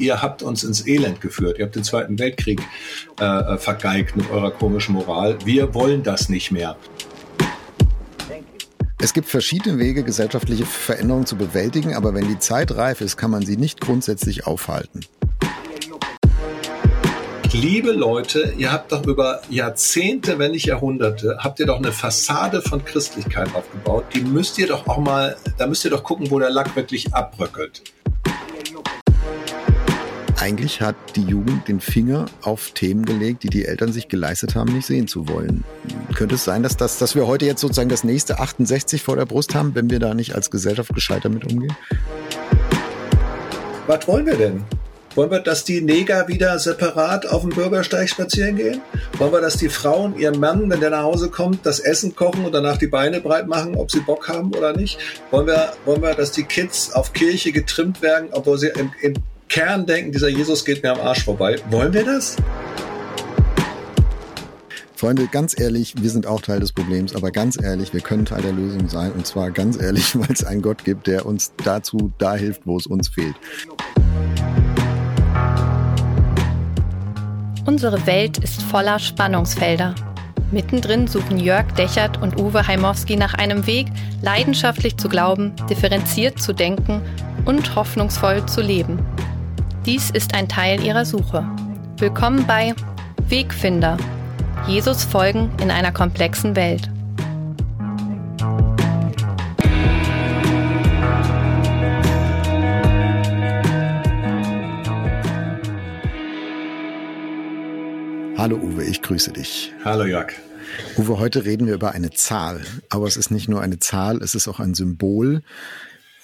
ihr habt uns ins Elend geführt. Ihr habt den Zweiten Weltkrieg äh, vergeigt mit eurer komischen Moral. Wir wollen das nicht mehr. Es gibt verschiedene Wege, gesellschaftliche Veränderungen zu bewältigen, aber wenn die Zeit reif ist, kann man sie nicht grundsätzlich aufhalten. Liebe Leute, ihr habt doch über Jahrzehnte, wenn nicht Jahrhunderte, habt ihr doch eine Fassade von Christlichkeit aufgebaut. Die müsst ihr doch auch mal, da müsst ihr doch gucken, wo der Lack wirklich abbröckelt. Eigentlich hat die Jugend den Finger auf Themen gelegt, die die Eltern sich geleistet haben, nicht sehen zu wollen. Könnte es sein, dass, das, dass wir heute jetzt sozusagen das nächste 68 vor der Brust haben, wenn wir da nicht als Gesellschaft gescheiter mit umgehen? Was wollen wir denn? Wollen wir, dass die Neger wieder separat auf dem Bürgersteig spazieren gehen? Wollen wir, dass die Frauen ihrem Mann, wenn der nach Hause kommt, das Essen kochen und danach die Beine breit machen, ob sie Bock haben oder nicht? Wollen wir, wollen wir, dass die Kids auf Kirche getrimmt werden, obwohl sie im, im Kern denken, dieser Jesus geht mir am Arsch vorbei? Wollen wir das? Freunde, ganz ehrlich, wir sind auch Teil des Problems, aber ganz ehrlich, wir können Teil der Lösung sein. Und zwar ganz ehrlich, weil es einen Gott gibt, der uns dazu da hilft, wo es uns fehlt. Unsere Welt ist voller Spannungsfelder. Mittendrin suchen Jörg Dechert und Uwe Heimowski nach einem Weg, leidenschaftlich zu glauben, differenziert zu denken und hoffnungsvoll zu leben. Dies ist ein Teil ihrer Suche. Willkommen bei Wegfinder. Jesus folgen in einer komplexen Welt. Hallo Uwe, ich grüße dich. Hallo Jörg. Uwe, heute reden wir über eine Zahl. Aber es ist nicht nur eine Zahl, es ist auch ein Symbol.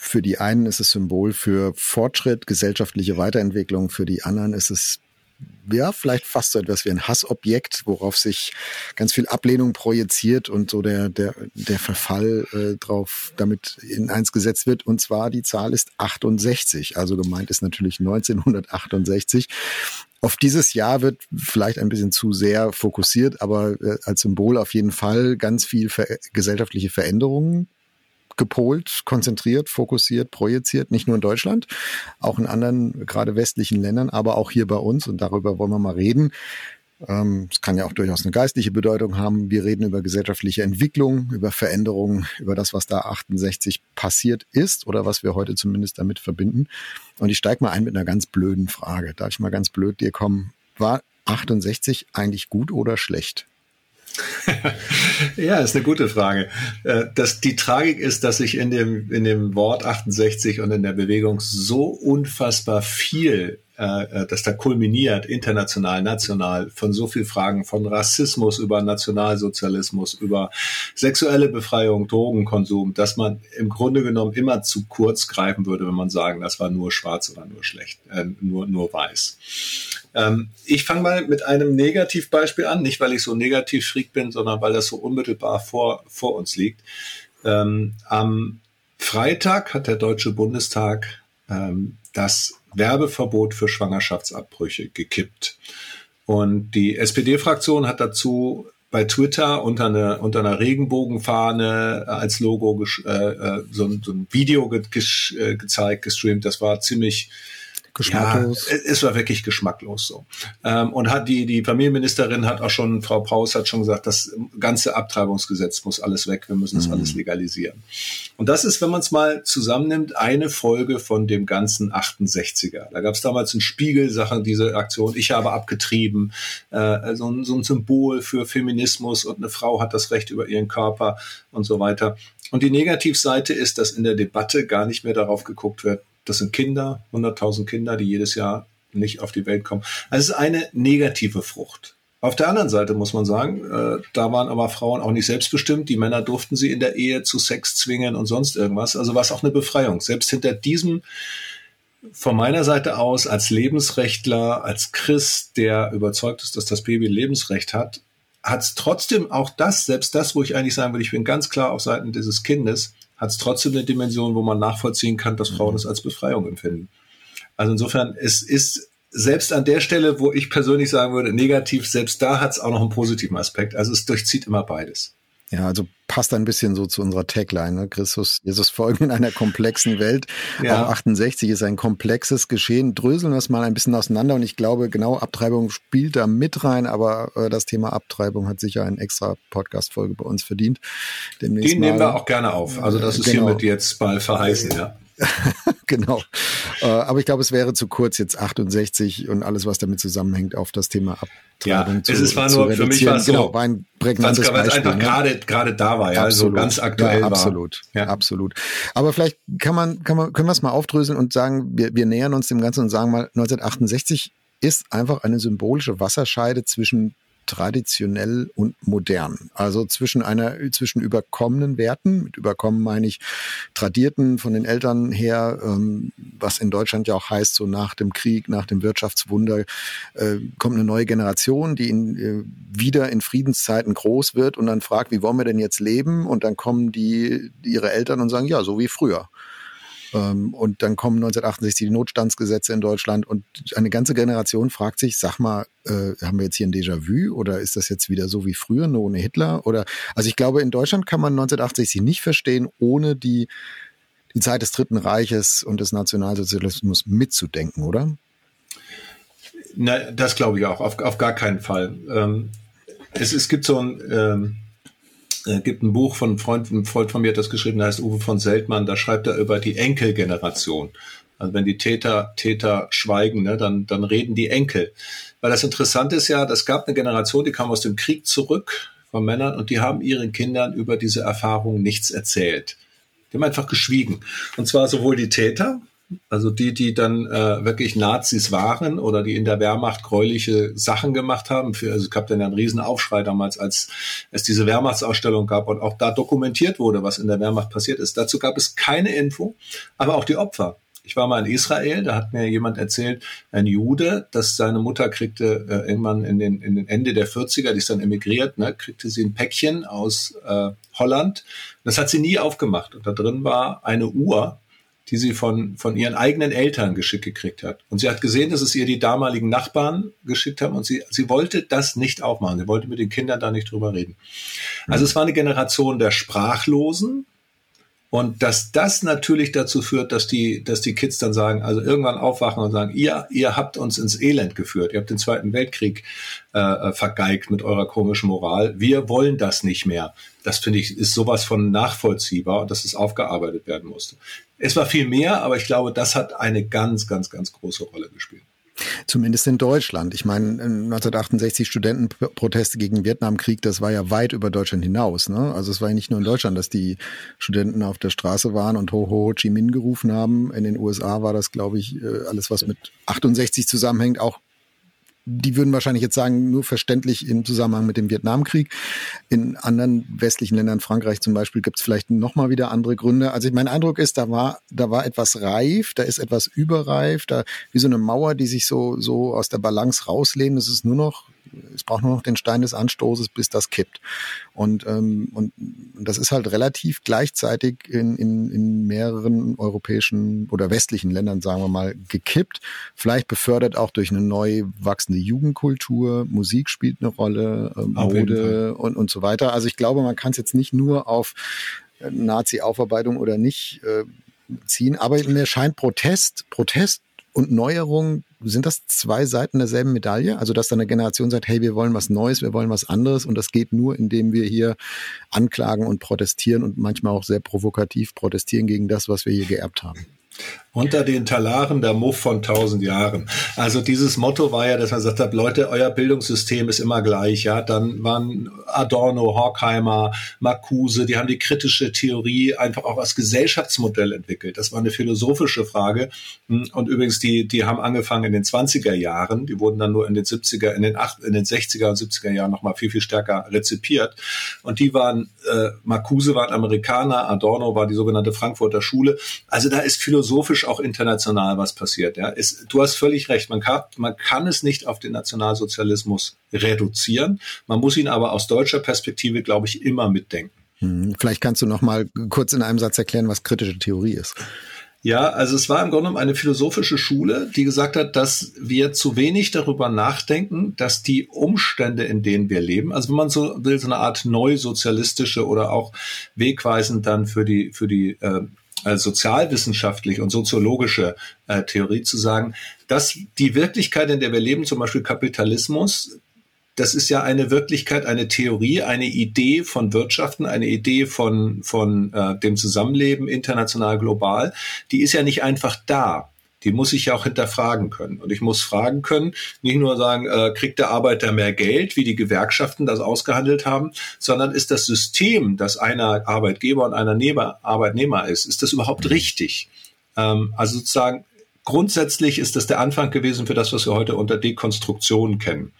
Für die einen ist es Symbol für Fortschritt, gesellschaftliche Weiterentwicklung. Für die anderen ist es ja, vielleicht fast so etwas wie ein Hassobjekt, worauf sich ganz viel Ablehnung projiziert und so der, der, der Verfall äh, drauf damit in eins gesetzt wird. Und zwar die Zahl ist 68. Also gemeint ist natürlich 1968. Auf dieses Jahr wird vielleicht ein bisschen zu sehr fokussiert, aber äh, als Symbol auf jeden Fall ganz viel ver gesellschaftliche Veränderungen gepolt, konzentriert, fokussiert, projiziert, nicht nur in Deutschland, auch in anderen, gerade westlichen Ländern, aber auch hier bei uns. Und darüber wollen wir mal reden. Ähm, es kann ja auch durchaus eine geistliche Bedeutung haben. Wir reden über gesellschaftliche Entwicklung, über Veränderungen, über das, was da 68 passiert ist oder was wir heute zumindest damit verbinden. Und ich steige mal ein mit einer ganz blöden Frage. Darf ich mal ganz blöd dir kommen? War 68 eigentlich gut oder schlecht? ja, ist eine gute Frage. Äh, das, die Tragik ist, dass sich in dem, in dem Wort 68 und in der Bewegung so unfassbar viel äh, äh, das da kulminiert, international, national, von so viel Fragen, von Rassismus über Nationalsozialismus, über sexuelle Befreiung, Drogenkonsum, dass man im Grunde genommen immer zu kurz greifen würde, wenn man sagen, das war nur schwarz oder nur schlecht, äh, nur, nur weiß. Ähm, ich fange mal mit einem Negativbeispiel an, nicht weil ich so negativ schräg bin, sondern weil das so unmittelbar vor, vor uns liegt. Ähm, am Freitag hat der Deutsche Bundestag ähm, das Werbeverbot für Schwangerschaftsabbrüche gekippt. Und die SPD-Fraktion hat dazu bei Twitter unter, eine, unter einer Regenbogenfahne als Logo äh, äh, so, so, ein Video ge, äh, gezeigt, gestreamt. Das war ziemlich geschmacklos. Ja, es war wirklich geschmacklos so. Ähm, und hat die, die Familienministerin hat auch schon, Frau Paus hat schon gesagt, das ganze Abtreibungsgesetz muss alles weg, wir müssen das mhm. alles legalisieren. Und das ist, wenn man es mal zusammennimmt, eine Folge von dem ganzen 68er. Da gab es damals einen Spiegel, Sachen, diese Aktion, ich habe abgetrieben, äh, so, ein, so ein Symbol für Feminismus und eine Frau hat das Recht über ihren Körper und so weiter. Und die Negativseite ist, dass in der Debatte gar nicht mehr darauf geguckt wird, das sind Kinder, 100.000 Kinder, die jedes Jahr nicht auf die Welt kommen. Also es ist eine negative Frucht. Auf der anderen Seite muss man sagen, äh, da waren aber Frauen auch nicht selbstbestimmt. Die Männer durften sie in der Ehe zu Sex zwingen und sonst irgendwas. Also war es auch eine Befreiung. Selbst hinter diesem, von meiner Seite aus, als Lebensrechtler, als Christ, der überzeugt ist, dass das Baby Lebensrecht hat, hat es trotzdem auch das, selbst das, wo ich eigentlich sagen würde, ich bin ganz klar auf Seiten dieses Kindes, hat es trotzdem eine Dimension, wo man nachvollziehen kann, dass Frauen mhm. es als Befreiung empfinden. Also insofern, es ist selbst an der Stelle, wo ich persönlich sagen würde, negativ, selbst da hat es auch noch einen positiven Aspekt. Also es durchzieht immer beides. Ja, also passt ein bisschen so zu unserer Tagline. Ne? Christus, Jesus folgen in einer komplexen Welt. Ja. Auch 68 ist ein komplexes Geschehen. Dröseln wir es mal ein bisschen auseinander und ich glaube, genau Abtreibung spielt da mit rein, aber äh, das Thema Abtreibung hat sicher eine extra Podcast-Folge bei uns verdient. Demnächst Die nehmen wir auch gerne auf. Also das ist genau. hiermit jetzt mal verheißen, ja. genau. Äh, aber ich glaube, es wäre zu kurz, jetzt 68 und alles, was damit zusammenhängt, auf das Thema Abtreibung ja, zu Es ist, war nur, für mich war es so, genau, war ein prägnantes Beispiel. einfach ne? gerade, gerade da war, ja, also absolut. also ganz aktuell ja, absolut, war. Ja. Absolut. Aber vielleicht kann man, kann man, können wir es mal aufdröseln und sagen, wir, wir nähern uns dem Ganzen und sagen mal, 1968 ist einfach eine symbolische Wasserscheide zwischen traditionell und modern. Also zwischen einer, zwischen überkommenen Werten, mit überkommen meine ich tradierten von den Eltern her, ähm, was in Deutschland ja auch heißt, so nach dem Krieg, nach dem Wirtschaftswunder, äh, kommt eine neue Generation, die in, äh, wieder in Friedenszeiten groß wird und dann fragt, wie wollen wir denn jetzt leben? Und dann kommen die, ihre Eltern und sagen, ja, so wie früher. Ähm, und dann kommen 1968 die Notstandsgesetze in Deutschland und eine ganze Generation fragt sich, sag mal, äh, haben wir jetzt hier ein Déjà-vu oder ist das jetzt wieder so wie früher, nur ohne Hitler? Oder also ich glaube, in Deutschland kann man 1968 nicht verstehen, ohne die, die Zeit des Dritten Reiches und des Nationalsozialismus mitzudenken, oder? Na, das glaube ich auch, auf, auf gar keinen Fall. Ähm, es, es gibt so ein ähm, äh, gibt ein Buch von einem Freund, ein Freund von mir hat das geschrieben, der heißt Uwe von Seltmann, da schreibt er über die Enkelgeneration. Also wenn die Täter, Täter schweigen, ne, dann, dann reden die Enkel. Weil das Interessante ist ja, es gab eine Generation, die kam aus dem Krieg zurück von Männern und die haben ihren Kindern über diese Erfahrung nichts erzählt. Die haben einfach geschwiegen. Und zwar sowohl die Täter, also die, die dann äh, wirklich Nazis waren oder die in der Wehrmacht gräuliche Sachen gemacht haben. Für, also es gab dann ja einen riesen Aufschrei damals, als es diese Wehrmachtsausstellung gab und auch da dokumentiert wurde, was in der Wehrmacht passiert ist. Dazu gab es keine Info, aber auch die Opfer. Ich war mal in Israel, da hat mir jemand erzählt, ein Jude, dass seine Mutter kriegte äh, irgendwann in den, in den Ende der 40er, die ist dann emigriert, ne, kriegte sie ein Päckchen aus äh, Holland. Das hat sie nie aufgemacht. Und da drin war eine Uhr, die sie von, von ihren eigenen Eltern geschickt gekriegt hat. Und sie hat gesehen, dass es ihr die damaligen Nachbarn geschickt haben und sie, sie wollte das nicht aufmachen. Sie wollte mit den Kindern da nicht drüber reden. Also es war eine Generation der Sprachlosen, und dass das natürlich dazu führt, dass die, dass die Kids dann sagen, also irgendwann aufwachen und sagen, ihr, ihr habt uns ins Elend geführt, ihr habt den Zweiten Weltkrieg äh, vergeigt mit eurer komischen Moral, wir wollen das nicht mehr. Das finde ich, ist sowas von nachvollziehbar und dass es aufgearbeitet werden musste. Es war viel mehr, aber ich glaube, das hat eine ganz, ganz, ganz große Rolle gespielt. Zumindest in Deutschland. Ich meine, 1968 Studentenproteste gegen Vietnamkrieg, das war ja weit über Deutschland hinaus. Ne? Also es war ja nicht nur in Deutschland, dass die Studenten auf der Straße waren und Ho Ho Chi Minh gerufen haben. In den USA war das, glaube ich, äh, alles, was mit 68 zusammenhängt, auch die würden wahrscheinlich jetzt sagen, nur verständlich im Zusammenhang mit dem Vietnamkrieg. In anderen westlichen Ländern, Frankreich zum Beispiel, gibt es vielleicht nochmal wieder andere Gründe. Also mein Eindruck ist, da war, da war etwas reif, da ist etwas überreif, da wie so eine Mauer, die sich so, so aus der Balance rauslehnt. Es ist nur noch es braucht nur noch den Stein des Anstoßes, bis das kippt. Und, ähm, und das ist halt relativ gleichzeitig in, in, in mehreren europäischen oder westlichen Ländern, sagen wir mal, gekippt. Vielleicht befördert auch durch eine neu wachsende Jugendkultur, Musik spielt eine Rolle, äh, Mode und, und so weiter. Also ich glaube, man kann es jetzt nicht nur auf äh, Nazi-Aufarbeitung oder nicht äh, ziehen, aber mir scheint Protest, Protest und Neuerung sind das zwei Seiten derselben Medaille? Also, dass da eine Generation sagt, hey, wir wollen was Neues, wir wollen was anderes und das geht nur, indem wir hier anklagen und protestieren und manchmal auch sehr provokativ protestieren gegen das, was wir hier geerbt haben. Unter den Talaren der Muff von tausend Jahren. Also dieses Motto war ja, dass man gesagt hat, Leute, euer Bildungssystem ist immer gleich. Ja, dann waren Adorno, Horkheimer, Marcuse, die haben die kritische Theorie einfach auch als Gesellschaftsmodell entwickelt. Das war eine philosophische Frage. Und übrigens, die, die haben angefangen in den 20er Jahren. Die wurden dann nur in den 70er, in den, 8, in den 60er und 70er Jahren nochmal viel, viel stärker rezipiert. Und die waren, äh, Marcuse waren Amerikaner, Adorno war die sogenannte Frankfurter Schule. Also da ist philosophisch auch international was passiert. Ja. Es, du hast völlig recht, man kann, man kann es nicht auf den Nationalsozialismus reduzieren. Man muss ihn aber aus deutscher Perspektive, glaube ich, immer mitdenken. Hm, vielleicht kannst du noch mal kurz in einem Satz erklären, was kritische Theorie ist. Ja, also es war im Grunde genommen eine philosophische Schule, die gesagt hat, dass wir zu wenig darüber nachdenken, dass die Umstände, in denen wir leben, also wenn man so will, so eine Art neusozialistische oder auch wegweisend dann für die, für die äh, äh sozialwissenschaftliche und soziologische äh, Theorie zu sagen, dass die Wirklichkeit, in der wir leben, zum Beispiel Kapitalismus, das ist ja eine Wirklichkeit, eine Theorie, eine Idee von Wirtschaften, eine Idee von, von äh, dem Zusammenleben international, global. Die ist ja nicht einfach da. Die muss ich ja auch hinterfragen können. Und ich muss fragen können, nicht nur sagen, äh, kriegt der Arbeiter mehr Geld, wie die Gewerkschaften das ausgehandelt haben, sondern ist das System, das einer Arbeitgeber und einer Nehmer, Arbeitnehmer ist, ist das überhaupt richtig? Ähm, also sozusagen, grundsätzlich ist das der Anfang gewesen für das, was wir heute unter Dekonstruktion kennen.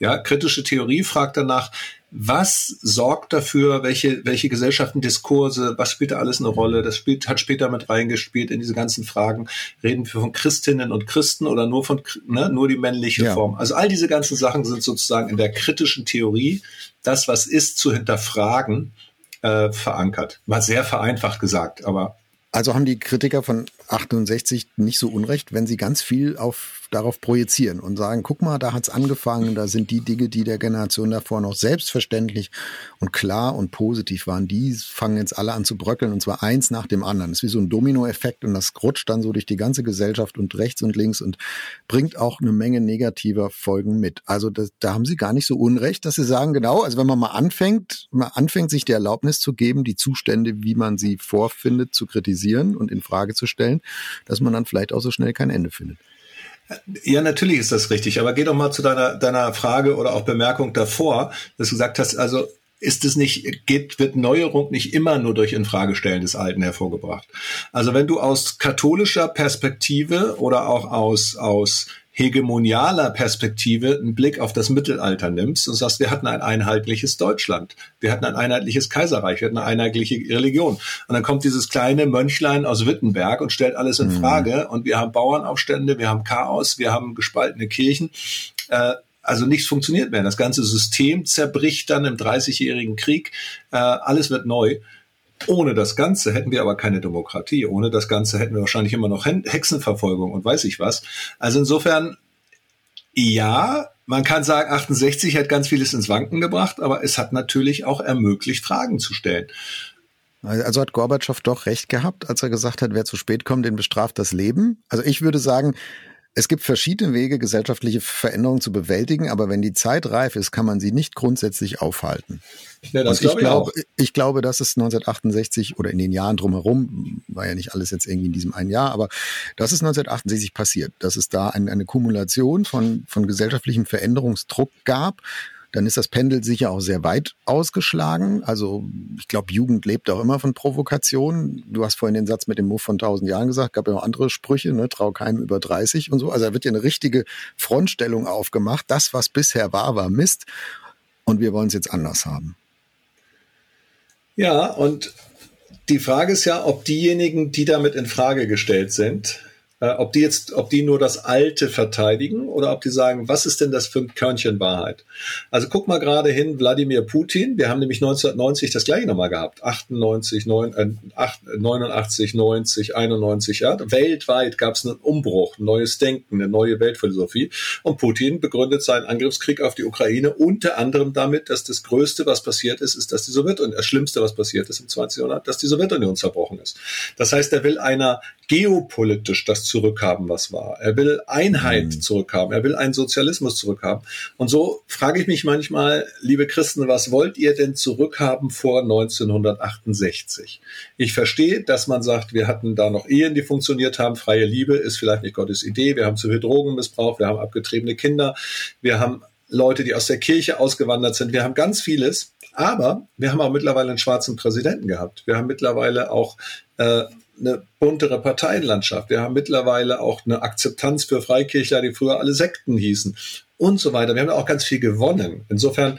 Ja, kritische Theorie fragt danach, was sorgt dafür, welche, welche Gesellschaften, Diskurse, was spielt da alles eine Rolle? Das spielt, hat später mit reingespielt in diese ganzen Fragen. Reden wir von Christinnen und Christen oder nur von, ne, nur die männliche ja. Form? Also all diese ganzen Sachen sind sozusagen in der kritischen Theorie, das, was ist, zu hinterfragen, äh, verankert. War sehr vereinfacht gesagt, aber also haben die Kritiker von 68 nicht so unrecht, wenn sie ganz viel auf darauf projizieren und sagen, guck mal, da hat's angefangen, da sind die Dinge, die der Generation davor noch selbstverständlich und klar und positiv waren, die fangen jetzt alle an zu bröckeln und zwar eins nach dem anderen. Das ist wie so ein Dominoeffekt und das rutscht dann so durch die ganze Gesellschaft und rechts und links und bringt auch eine Menge negativer Folgen mit. Also das, da haben sie gar nicht so unrecht, dass sie sagen, genau, also wenn man mal anfängt, man anfängt, sich die Erlaubnis zu geben, die Zustände, wie man sie vorfindet, zu kritisieren und in Frage zu stellen, dass man dann vielleicht auch so schnell kein Ende findet. Ja, natürlich ist das richtig. Aber geh doch mal zu deiner, deiner Frage oder auch Bemerkung davor, dass du gesagt hast, also ist es nicht, geht, wird Neuerung nicht immer nur durch Infragestellen des Alten hervorgebracht. Also wenn du aus katholischer Perspektive oder auch aus, aus hegemonialer Perspektive einen Blick auf das Mittelalter nimmst und sagst, wir hatten ein einheitliches Deutschland, wir hatten ein einheitliches Kaiserreich, wir hatten eine einheitliche Religion. Und dann kommt dieses kleine Mönchlein aus Wittenberg und stellt alles in mhm. Frage. Und wir haben Bauernaufstände, wir haben Chaos, wir haben gespaltene Kirchen. Äh, also nichts funktioniert mehr. Das ganze System zerbricht dann im Dreißigjährigen Krieg. Äh, alles wird neu. Ohne das Ganze hätten wir aber keine Demokratie. Ohne das Ganze hätten wir wahrscheinlich immer noch Hexenverfolgung und weiß ich was. Also insofern, ja, man kann sagen, 68 hat ganz vieles ins Wanken gebracht, aber es hat natürlich auch ermöglicht, Fragen zu stellen. Also hat Gorbatschow doch recht gehabt, als er gesagt hat, wer zu spät kommt, den bestraft das Leben. Also ich würde sagen, es gibt verschiedene Wege, gesellschaftliche Veränderungen zu bewältigen, aber wenn die Zeit reif ist, kann man sie nicht grundsätzlich aufhalten. Ja, das Und ich, glaube, ich, ich glaube, dass es 1968 oder in den Jahren drumherum, war ja nicht alles jetzt irgendwie in diesem einen Jahr, aber das ist 1968 passiert, dass es da eine, eine Kumulation von, von gesellschaftlichem Veränderungsdruck gab, dann ist das Pendel sicher auch sehr weit ausgeschlagen. Also ich glaube, Jugend lebt auch immer von Provokation. Du hast vorhin den Satz mit dem Move von 1000 Jahren gesagt, gab ja auch andere Sprüche, ne? trau keinem über 30 und so. Also da wird ja eine richtige Frontstellung aufgemacht. Das, was bisher war, war Mist und wir wollen es jetzt anders haben. Ja, und die Frage ist ja, ob diejenigen, die damit in Frage gestellt sind, äh, ob die jetzt, ob die nur das Alte verteidigen oder ob die sagen, was ist denn das für ein Körnchen Wahrheit? Also guck mal gerade hin, Wladimir Putin. Wir haben nämlich 1990 das gleiche nochmal gehabt. 98, 9, äh, 8, 89, 90, 91, ja. Weltweit gab es einen Umbruch, ein neues Denken, eine neue Weltphilosophie. Und Putin begründet seinen Angriffskrieg auf die Ukraine unter anderem damit, dass das Größte, was passiert ist, ist, dass die Sowjetunion, das Schlimmste, was passiert ist im 20. Jahrhundert, dass die Sowjetunion zerbrochen ist. Das heißt, er will einer geopolitisch das zurückhaben, was war. Er will Einheit mhm. zurückhaben. Er will einen Sozialismus zurückhaben. Und so frage ich mich manchmal, liebe Christen, was wollt ihr denn zurückhaben vor 1968? Ich verstehe, dass man sagt, wir hatten da noch Ehen, die funktioniert haben. Freie Liebe ist vielleicht nicht Gottes Idee. Wir haben zu viel Drogenmissbrauch. Wir haben abgetriebene Kinder. Wir haben Leute, die aus der Kirche ausgewandert sind. Wir haben ganz vieles. Aber wir haben auch mittlerweile einen schwarzen Präsidenten gehabt. Wir haben mittlerweile auch äh, eine buntere Parteienlandschaft. Wir haben mittlerweile auch eine Akzeptanz für Freikirchler, die früher alle Sekten hießen und so weiter. Wir haben auch ganz viel gewonnen. Insofern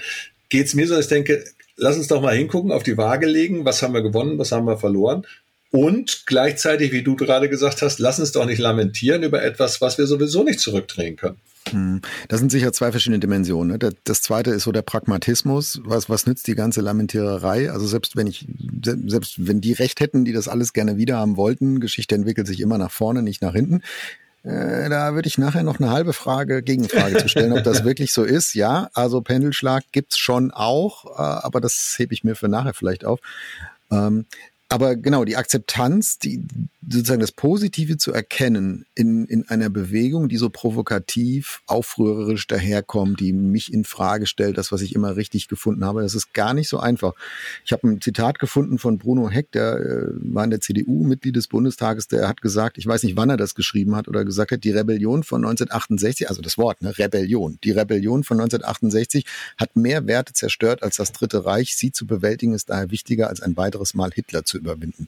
geht es mir so, dass ich denke, lass uns doch mal hingucken, auf die Waage legen, was haben wir gewonnen, was haben wir verloren. Und gleichzeitig, wie du gerade gesagt hast, lass uns doch nicht lamentieren über etwas, was wir sowieso nicht zurückdrehen können. Hm. Das sind sicher zwei verschiedene Dimensionen. Ne? Das zweite ist so der Pragmatismus. Was, was nützt die ganze Lamentiererei? Also selbst wenn ich, selbst wenn die Recht hätten, die das alles gerne wieder haben wollten, Geschichte entwickelt sich immer nach vorne, nicht nach hinten. Äh, da würde ich nachher noch eine halbe Frage, Gegenfrage zu stellen, ob das wirklich so ist. Ja, also Pendelschlag gibt's schon auch, äh, aber das hebe ich mir für nachher vielleicht auf. Ähm, aber genau, die Akzeptanz, die, sozusagen das Positive zu erkennen in, in einer Bewegung, die so provokativ, aufrührerisch daherkommt, die mich in Frage stellt, das, was ich immer richtig gefunden habe, das ist gar nicht so einfach. Ich habe ein Zitat gefunden von Bruno Heck, der äh, war in der CDU, Mitglied des Bundestages, der hat gesagt, ich weiß nicht, wann er das geschrieben hat oder gesagt hat, die Rebellion von 1968, also das Wort, ne, Rebellion, die Rebellion von 1968 hat mehr Werte zerstört als das Dritte Reich. Sie zu bewältigen ist daher wichtiger, als ein weiteres Mal Hitler zu überwinden.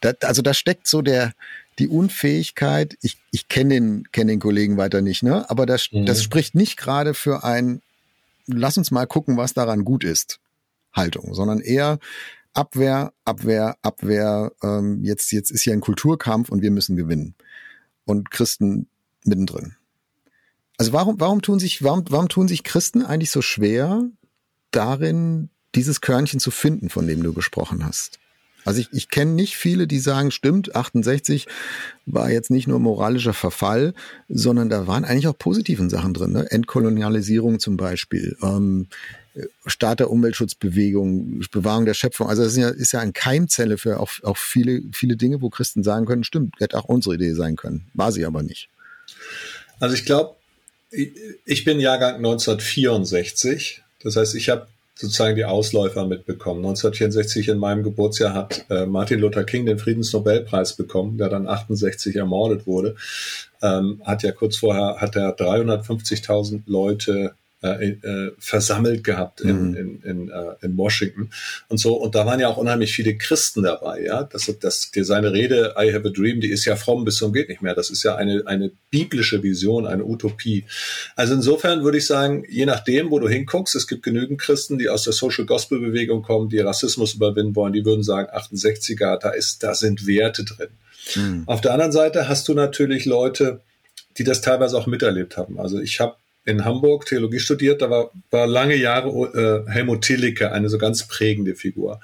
Da, also da steckt so der, die Unfähigkeit, ich, ich kenne den, kenn den Kollegen weiter nicht, ne? aber das, mhm. das spricht nicht gerade für ein, lass uns mal gucken, was daran gut ist, Haltung, sondern eher Abwehr, Abwehr, Abwehr, ähm, jetzt, jetzt ist hier ein Kulturkampf und wir müssen gewinnen. Und Christen mittendrin. Also warum, warum tun sich, warum, warum tun sich Christen eigentlich so schwer, darin dieses Körnchen zu finden, von dem du gesprochen hast? Also ich, ich kenne nicht viele, die sagen, stimmt, 68 war jetzt nicht nur moralischer Verfall, sondern da waren eigentlich auch positiven Sachen drin. Ne? Entkolonialisierung zum Beispiel, ähm, Start der Umweltschutzbewegung, Bewahrung der Schöpfung. Also das ist ja, ist ja eine Keimzelle für auch, auch viele, viele Dinge, wo Christen sagen können, stimmt, hätte auch unsere Idee sein können. War sie aber nicht. Also ich glaube, ich bin Jahrgang 1964. Das heißt, ich habe sozusagen die Ausläufer mitbekommen. 1964 in meinem Geburtsjahr hat äh, Martin Luther King den Friedensnobelpreis bekommen, der dann 68 ermordet wurde. Ähm, hat ja kurz vorher hat er 350.000 Leute äh, äh, versammelt gehabt in, mhm. in, in, äh, in Washington und so. Und da waren ja auch unheimlich viele Christen dabei, ja. Das, das, seine Rede, I have a dream, die ist ja fromm bis zum geht nicht mehr. Das ist ja eine, eine biblische Vision, eine Utopie. Also insofern würde ich sagen, je nachdem, wo du hinguckst, es gibt genügend Christen, die aus der Social Gospel Bewegung kommen, die Rassismus überwinden wollen, die würden sagen, 68er, da ist, da sind Werte drin. Mhm. Auf der anderen Seite hast du natürlich Leute, die das teilweise auch miterlebt haben. Also ich habe in Hamburg Theologie studiert, da war, war lange Jahre äh, Helmut Tillicke eine so ganz prägende Figur.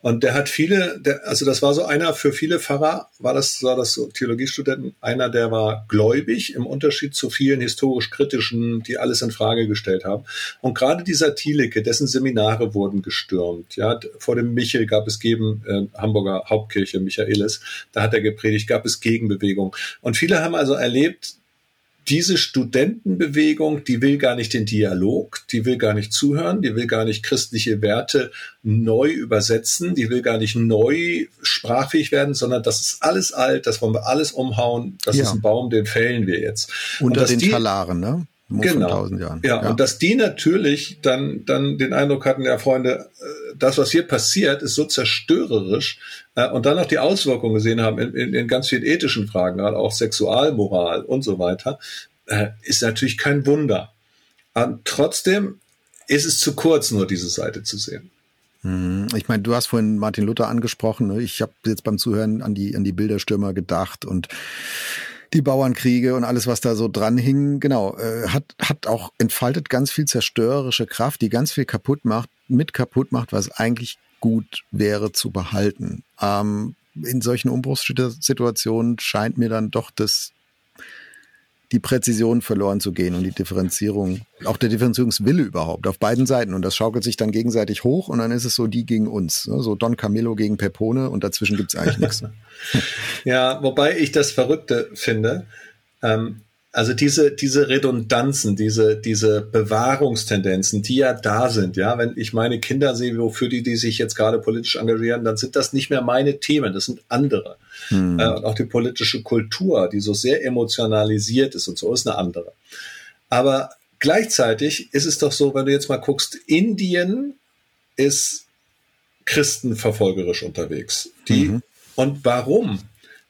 Und der hat viele, der, also das war so einer für viele Pfarrer, war das, war das so Theologiestudenten, einer, der war gläubig im Unterschied zu vielen historisch kritischen, die alles in Frage gestellt haben. Und gerade dieser Thielicke, dessen Seminare wurden gestürmt, ja, vor dem Michel gab es geben, äh, Hamburger Hauptkirche Michaelis, da hat er gepredigt, gab es Gegenbewegung. Und viele haben also erlebt, diese Studentenbewegung, die will gar nicht den Dialog, die will gar nicht zuhören, die will gar nicht christliche Werte neu übersetzen, die will gar nicht neu sprachfähig werden, sondern das ist alles alt, das wollen wir alles umhauen, das ja. ist ein Baum, den fällen wir jetzt. Unter den die, Talaren, ne? Genau. Ja, ja, und dass die natürlich dann, dann den Eindruck hatten, ja Freunde, äh, das, was hier passiert, ist so zerstörerisch äh, und dann noch die Auswirkungen gesehen haben in, in, in ganz vielen ethischen Fragen, gerade auch Sexualmoral und so weiter, äh, ist natürlich kein Wunder. Und trotzdem ist es zu kurz, nur diese Seite zu sehen. Mhm. Ich meine, du hast vorhin Martin Luther angesprochen. Ne? Ich habe jetzt beim Zuhören an die an die Bilderstürmer gedacht und die Bauernkriege und alles, was da so dran hing, genau, äh, hat, hat auch entfaltet ganz viel zerstörerische Kraft, die ganz viel kaputt macht, mit kaputt macht, was eigentlich gut wäre zu behalten. Ähm, in solchen Umbruchssituationen scheint mir dann doch das die Präzision verloren zu gehen und die Differenzierung, auch der Differenzierungswille überhaupt auf beiden Seiten. Und das schaukelt sich dann gegenseitig hoch und dann ist es so die gegen uns. Ne? So Don Camillo gegen Pepone und dazwischen gibt's eigentlich nichts. Ja, wobei ich das Verrückte finde. Ähm, also diese, diese Redundanzen, diese, diese Bewahrungstendenzen, die ja da sind, ja, wenn ich meine Kinder sehe, wofür die, die sich jetzt gerade politisch engagieren, dann sind das nicht mehr meine Themen, das sind andere. Hm. Äh, und auch die politische Kultur, die so sehr emotionalisiert ist und so, ist eine andere. Aber gleichzeitig ist es doch so, wenn du jetzt mal guckst, Indien ist christenverfolgerisch unterwegs. Die, mhm. Und warum?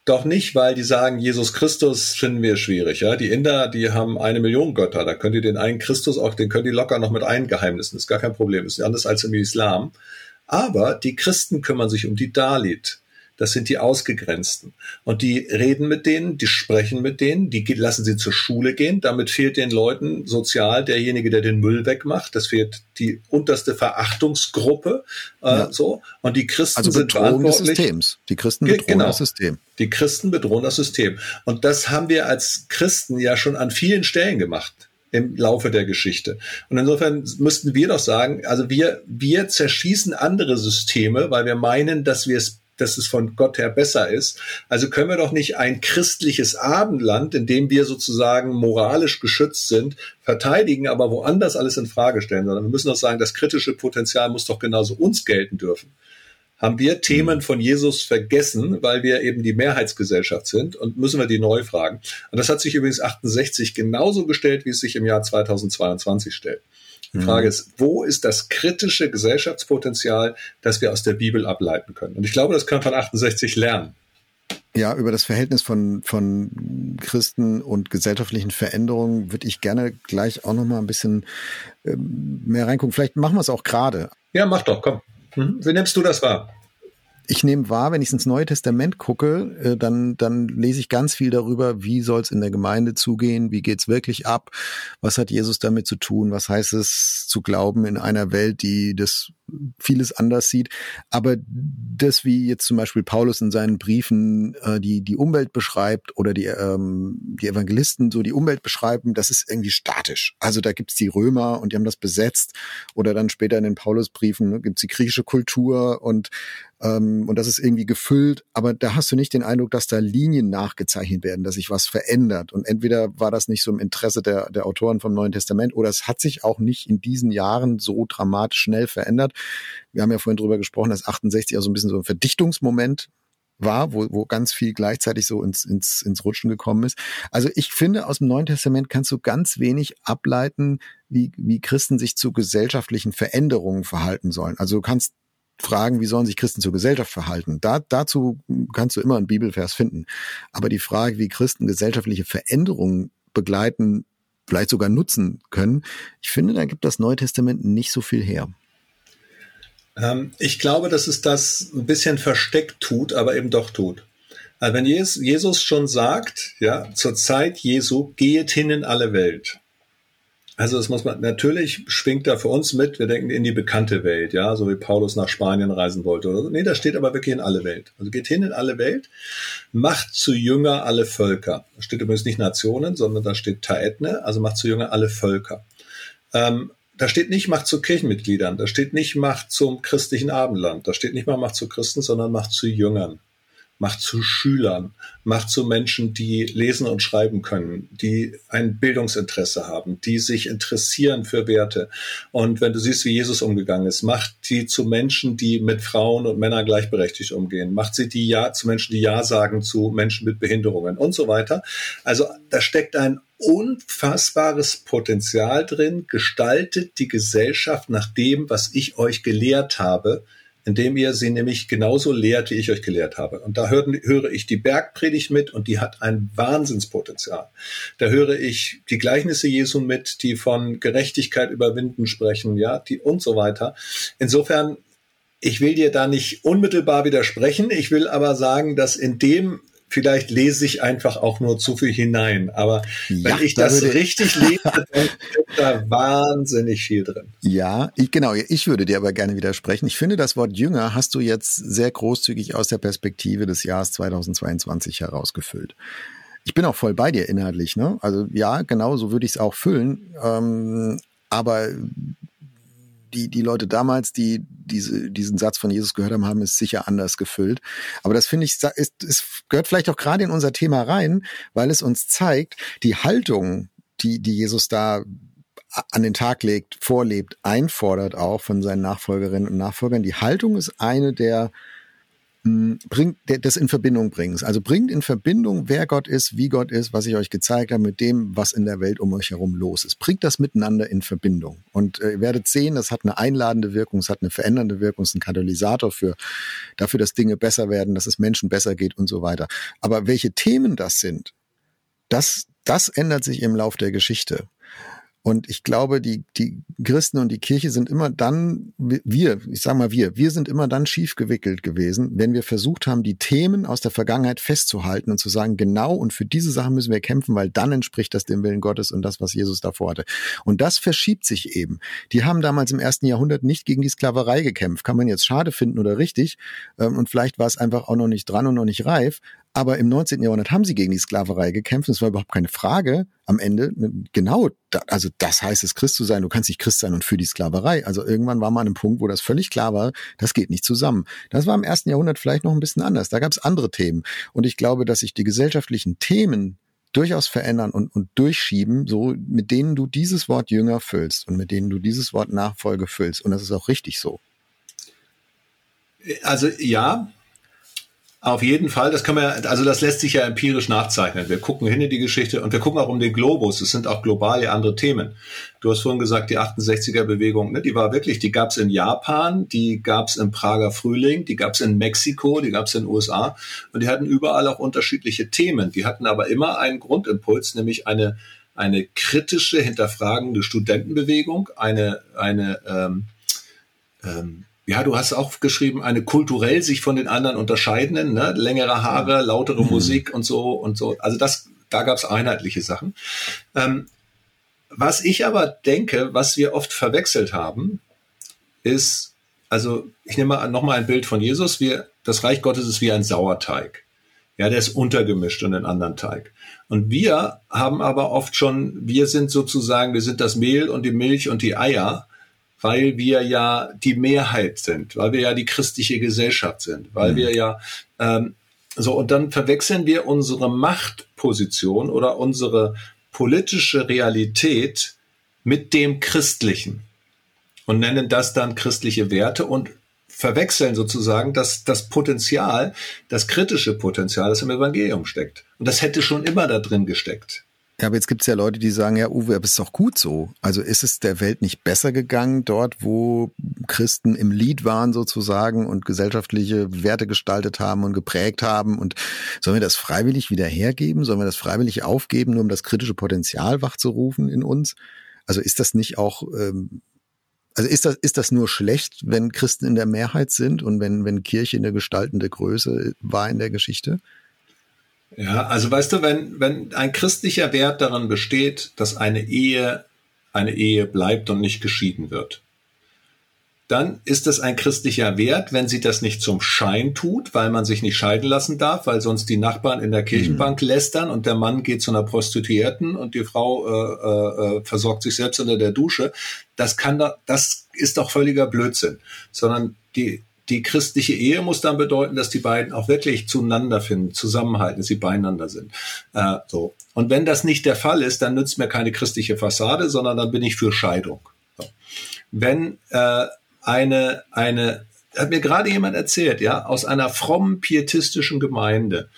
Doch nicht, weil die sagen, Jesus Christus finden wir schwierig. Ja? Die Inder, die haben eine Million Götter. Da könnt ihr den einen Christus auch, den könnt ihr locker noch mit eingeheimnissen. Ist gar kein Problem. Ist anders als im Islam. Aber die Christen kümmern sich um die Dalit. Das sind die Ausgegrenzten. Und die reden mit denen, die sprechen mit denen, die lassen sie zur Schule gehen. Damit fehlt den Leuten sozial derjenige, der den Müll wegmacht. Das fehlt die unterste Verachtungsgruppe. Äh, ja. so. Und die Christen also sind verantwortlich. Des Systems. Die Christen bedrohen genau. das System. Die Christen bedrohen das System. Und das haben wir als Christen ja schon an vielen Stellen gemacht im Laufe der Geschichte. Und insofern müssten wir doch sagen, also wir, wir zerschießen andere Systeme, weil wir meinen, dass wir es dass es von Gott her besser ist. Also können wir doch nicht ein christliches Abendland, in dem wir sozusagen moralisch geschützt sind, verteidigen, aber woanders alles in Frage stellen, sondern wir müssen doch sagen, das kritische Potenzial muss doch genauso uns gelten dürfen haben wir Themen mhm. von Jesus vergessen, weil wir eben die Mehrheitsgesellschaft sind und müssen wir die neu fragen. Und das hat sich übrigens 68 genauso gestellt, wie es sich im Jahr 2022 stellt. Die mhm. Frage ist, wo ist das kritische Gesellschaftspotenzial, das wir aus der Bibel ableiten können? Und ich glaube, das können wir von 68 lernen. Ja, über das Verhältnis von, von Christen und gesellschaftlichen Veränderungen würde ich gerne gleich auch noch mal ein bisschen ähm, mehr reingucken. Vielleicht machen wir es auch gerade. Ja, mach doch, komm. Mhm. Wie nimmst du das wahr? Ich nehme wahr, wenn ich ins Neue Testament gucke, äh, dann, dann lese ich ganz viel darüber, wie soll es in der Gemeinde zugehen, wie geht's wirklich ab, was hat Jesus damit zu tun, was heißt es zu glauben in einer Welt, die das vieles anders sieht. Aber das, wie jetzt zum Beispiel Paulus in seinen Briefen äh, die, die Umwelt beschreibt oder die, ähm, die Evangelisten so die Umwelt beschreiben, das ist irgendwie statisch. Also da gibt's die Römer und die haben das besetzt oder dann später in den Paulusbriefen ne, gibt's die griechische Kultur und ähm, und das ist irgendwie gefüllt, aber da hast du nicht den Eindruck, dass da Linien nachgezeichnet werden, dass sich was verändert. Und entweder war das nicht so im Interesse der, der Autoren vom Neuen Testament oder es hat sich auch nicht in diesen Jahren so dramatisch schnell verändert. Wir haben ja vorhin drüber gesprochen, dass 68 auch so ein bisschen so ein Verdichtungsmoment war, wo, wo ganz viel gleichzeitig so ins, ins, ins Rutschen gekommen ist. Also ich finde, aus dem Neuen Testament kannst du ganz wenig ableiten, wie, wie Christen sich zu gesellschaftlichen Veränderungen verhalten sollen. Also du kannst fragen, wie sollen sich Christen zur Gesellschaft verhalten. Da, dazu kannst du immer einen Bibelvers finden. Aber die Frage, wie Christen gesellschaftliche Veränderungen begleiten, vielleicht sogar nutzen können, ich finde, da gibt das Neue Testament nicht so viel her. Ähm, ich glaube, dass es das ein bisschen versteckt tut, aber eben doch tut. Also wenn Jesus schon sagt, ja, zur Zeit Jesu, gehet hin in alle Welt. Also das muss man, natürlich schwingt da für uns mit, wir denken in die bekannte Welt, ja, so wie Paulus nach Spanien reisen wollte oder so. Nee, da steht aber wirklich in alle Welt. Also geht hin in alle Welt, macht zu Jünger alle Völker. Da steht übrigens nicht Nationen, sondern da steht Taetne, also macht zu Jünger alle Völker. Ähm, da steht nicht Macht zu Kirchenmitgliedern, da steht nicht Macht zum christlichen Abendland, da steht nicht mal Macht zu Christen, sondern Macht zu Jüngern, Macht zu Schülern, Macht zu Menschen, die lesen und schreiben können, die ein Bildungsinteresse haben, die sich interessieren für Werte. Und wenn du siehst, wie Jesus umgegangen ist, macht die zu Menschen, die mit Frauen und Männern gleichberechtigt umgehen, macht sie die Ja zu Menschen, die Ja sagen zu Menschen mit Behinderungen und so weiter. Also da steckt ein unfassbares Potenzial drin, gestaltet die Gesellschaft nach dem, was ich euch gelehrt habe, indem ihr sie nämlich genauso lehrt, wie ich euch gelehrt habe. Und da höre, höre ich die Bergpredigt mit und die hat ein Wahnsinnspotenzial. Da höre ich die Gleichnisse Jesu mit, die von Gerechtigkeit überwinden sprechen, ja, die und so weiter. Insofern ich will dir da nicht unmittelbar widersprechen. Ich will aber sagen, dass in dem vielleicht lese ich einfach auch nur zu viel hinein. Aber ja, wenn ich das da richtig lese, dann ist da wahnsinnig viel drin. Ja, ich, genau. Ich würde dir aber gerne widersprechen. Ich finde, das Wort Jünger hast du jetzt sehr großzügig aus der Perspektive des Jahres 2022 herausgefüllt. Ich bin auch voll bei dir inhaltlich, ne? Also ja, genau so würde ich es auch füllen. Ähm, aber die, die Leute damals, die diese, diesen Satz von Jesus gehört haben, haben es sicher anders gefüllt. Aber das finde ich, ist, es gehört vielleicht auch gerade in unser Thema rein, weil es uns zeigt, die Haltung, die, die Jesus da an den Tag legt, vorlebt, einfordert auch von seinen Nachfolgerinnen und Nachfolgern. Die Haltung ist eine der bringt das in Verbindung bringen. Also bringt in Verbindung, wer Gott ist, wie Gott ist, was ich euch gezeigt habe, mit dem, was in der Welt um euch herum los ist. Bringt das miteinander in Verbindung. Und äh, ihr werdet sehen, das hat eine einladende Wirkung, es hat eine verändernde Wirkung, es ist ein Katalysator für, dafür, dass Dinge besser werden, dass es Menschen besser geht und so weiter. Aber welche Themen das sind, das, das ändert sich im Lauf der Geschichte. Und ich glaube, die, die Christen und die Kirche sind immer dann, wir, ich sag mal wir, wir sind immer dann schief gewickelt gewesen, wenn wir versucht haben, die Themen aus der Vergangenheit festzuhalten und zu sagen, genau und für diese Sachen müssen wir kämpfen, weil dann entspricht das dem Willen Gottes und das, was Jesus davor hatte. Und das verschiebt sich eben. Die haben damals im ersten Jahrhundert nicht gegen die Sklaverei gekämpft. Kann man jetzt schade finden oder richtig. Ähm, und vielleicht war es einfach auch noch nicht dran und noch nicht reif. Aber im 19. Jahrhundert haben sie gegen die Sklaverei gekämpft. Das war überhaupt keine Frage am Ende. Genau, also das heißt es, Christ zu sein. Du kannst nicht Christ sein und für die Sklaverei. Also irgendwann war man an einem Punkt, wo das völlig klar war, das geht nicht zusammen. Das war im ersten Jahrhundert vielleicht noch ein bisschen anders. Da gab es andere Themen. Und ich glaube, dass sich die gesellschaftlichen Themen durchaus verändern und, und durchschieben, so mit denen du dieses Wort Jünger füllst und mit denen du dieses Wort Nachfolge füllst. Und das ist auch richtig so. Also ja, auf jeden Fall, das können wir, also das lässt sich ja empirisch nachzeichnen. Wir gucken hin in die Geschichte und wir gucken auch um den Globus. Es sind auch global ja andere Themen. Du hast vorhin gesagt, die 68er-Bewegung, ne, die war wirklich, die gab es in Japan, die gab es im Prager Frühling, die gab es in Mexiko, die gab es in den USA und die hatten überall auch unterschiedliche Themen. Die hatten aber immer einen Grundimpuls, nämlich eine, eine kritische, hinterfragende Studentenbewegung, eine, eine ähm, ähm, ja, du hast auch geschrieben, eine kulturell sich von den anderen unterscheidenden, ne? längere Haare, lautere mhm. Musik und so und so. Also das, da gab es einheitliche Sachen. Ähm, was ich aber denke, was wir oft verwechselt haben, ist, also ich nehme mal nochmal ein Bild von Jesus. Wir, das Reich Gottes ist wie ein Sauerteig. Ja, der ist untergemischt in den anderen Teig. Und wir haben aber oft schon, wir sind sozusagen, wir sind das Mehl und die Milch und die Eier weil wir ja die Mehrheit sind, weil wir ja die christliche Gesellschaft sind, weil mhm. wir ja ähm, so und dann verwechseln wir unsere Machtposition oder unsere politische Realität mit dem Christlichen und nennen das dann christliche Werte und verwechseln sozusagen das, das Potenzial, das kritische Potenzial, das im Evangelium steckt. Und das hätte schon immer da drin gesteckt. Ja, aber jetzt gibt es ja Leute, die sagen, ja, Uwe, aber ist doch gut so. Also ist es der Welt nicht besser gegangen dort, wo Christen im Lied waren sozusagen und gesellschaftliche Werte gestaltet haben und geprägt haben? Und sollen wir das freiwillig wieder hergeben? Sollen wir das freiwillig aufgeben, nur um das kritische Potenzial wachzurufen in uns? Also ist das nicht auch, ähm, also ist das, ist das nur schlecht, wenn Christen in der Mehrheit sind und wenn, wenn Kirche eine gestaltende Größe war in der Geschichte? Ja, also weißt du, wenn, wenn ein christlicher Wert daran besteht, dass eine Ehe eine Ehe bleibt und nicht geschieden wird, dann ist es ein christlicher Wert, wenn sie das nicht zum Schein tut, weil man sich nicht scheiden lassen darf, weil sonst die Nachbarn in der Kirchenbank mhm. lästern und der Mann geht zu einer Prostituierten und die Frau äh, äh, versorgt sich selbst unter der Dusche. Das kann da, das ist doch völliger Blödsinn, sondern die die christliche Ehe muss dann bedeuten, dass die beiden auch wirklich zueinander finden, zusammenhalten, dass sie beieinander sind. Äh, so. Und wenn das nicht der Fall ist, dann nützt mir keine christliche Fassade, sondern dann bin ich für Scheidung. So. Wenn äh, eine, eine, hat mir gerade jemand erzählt, ja, aus einer frommen pietistischen Gemeinde,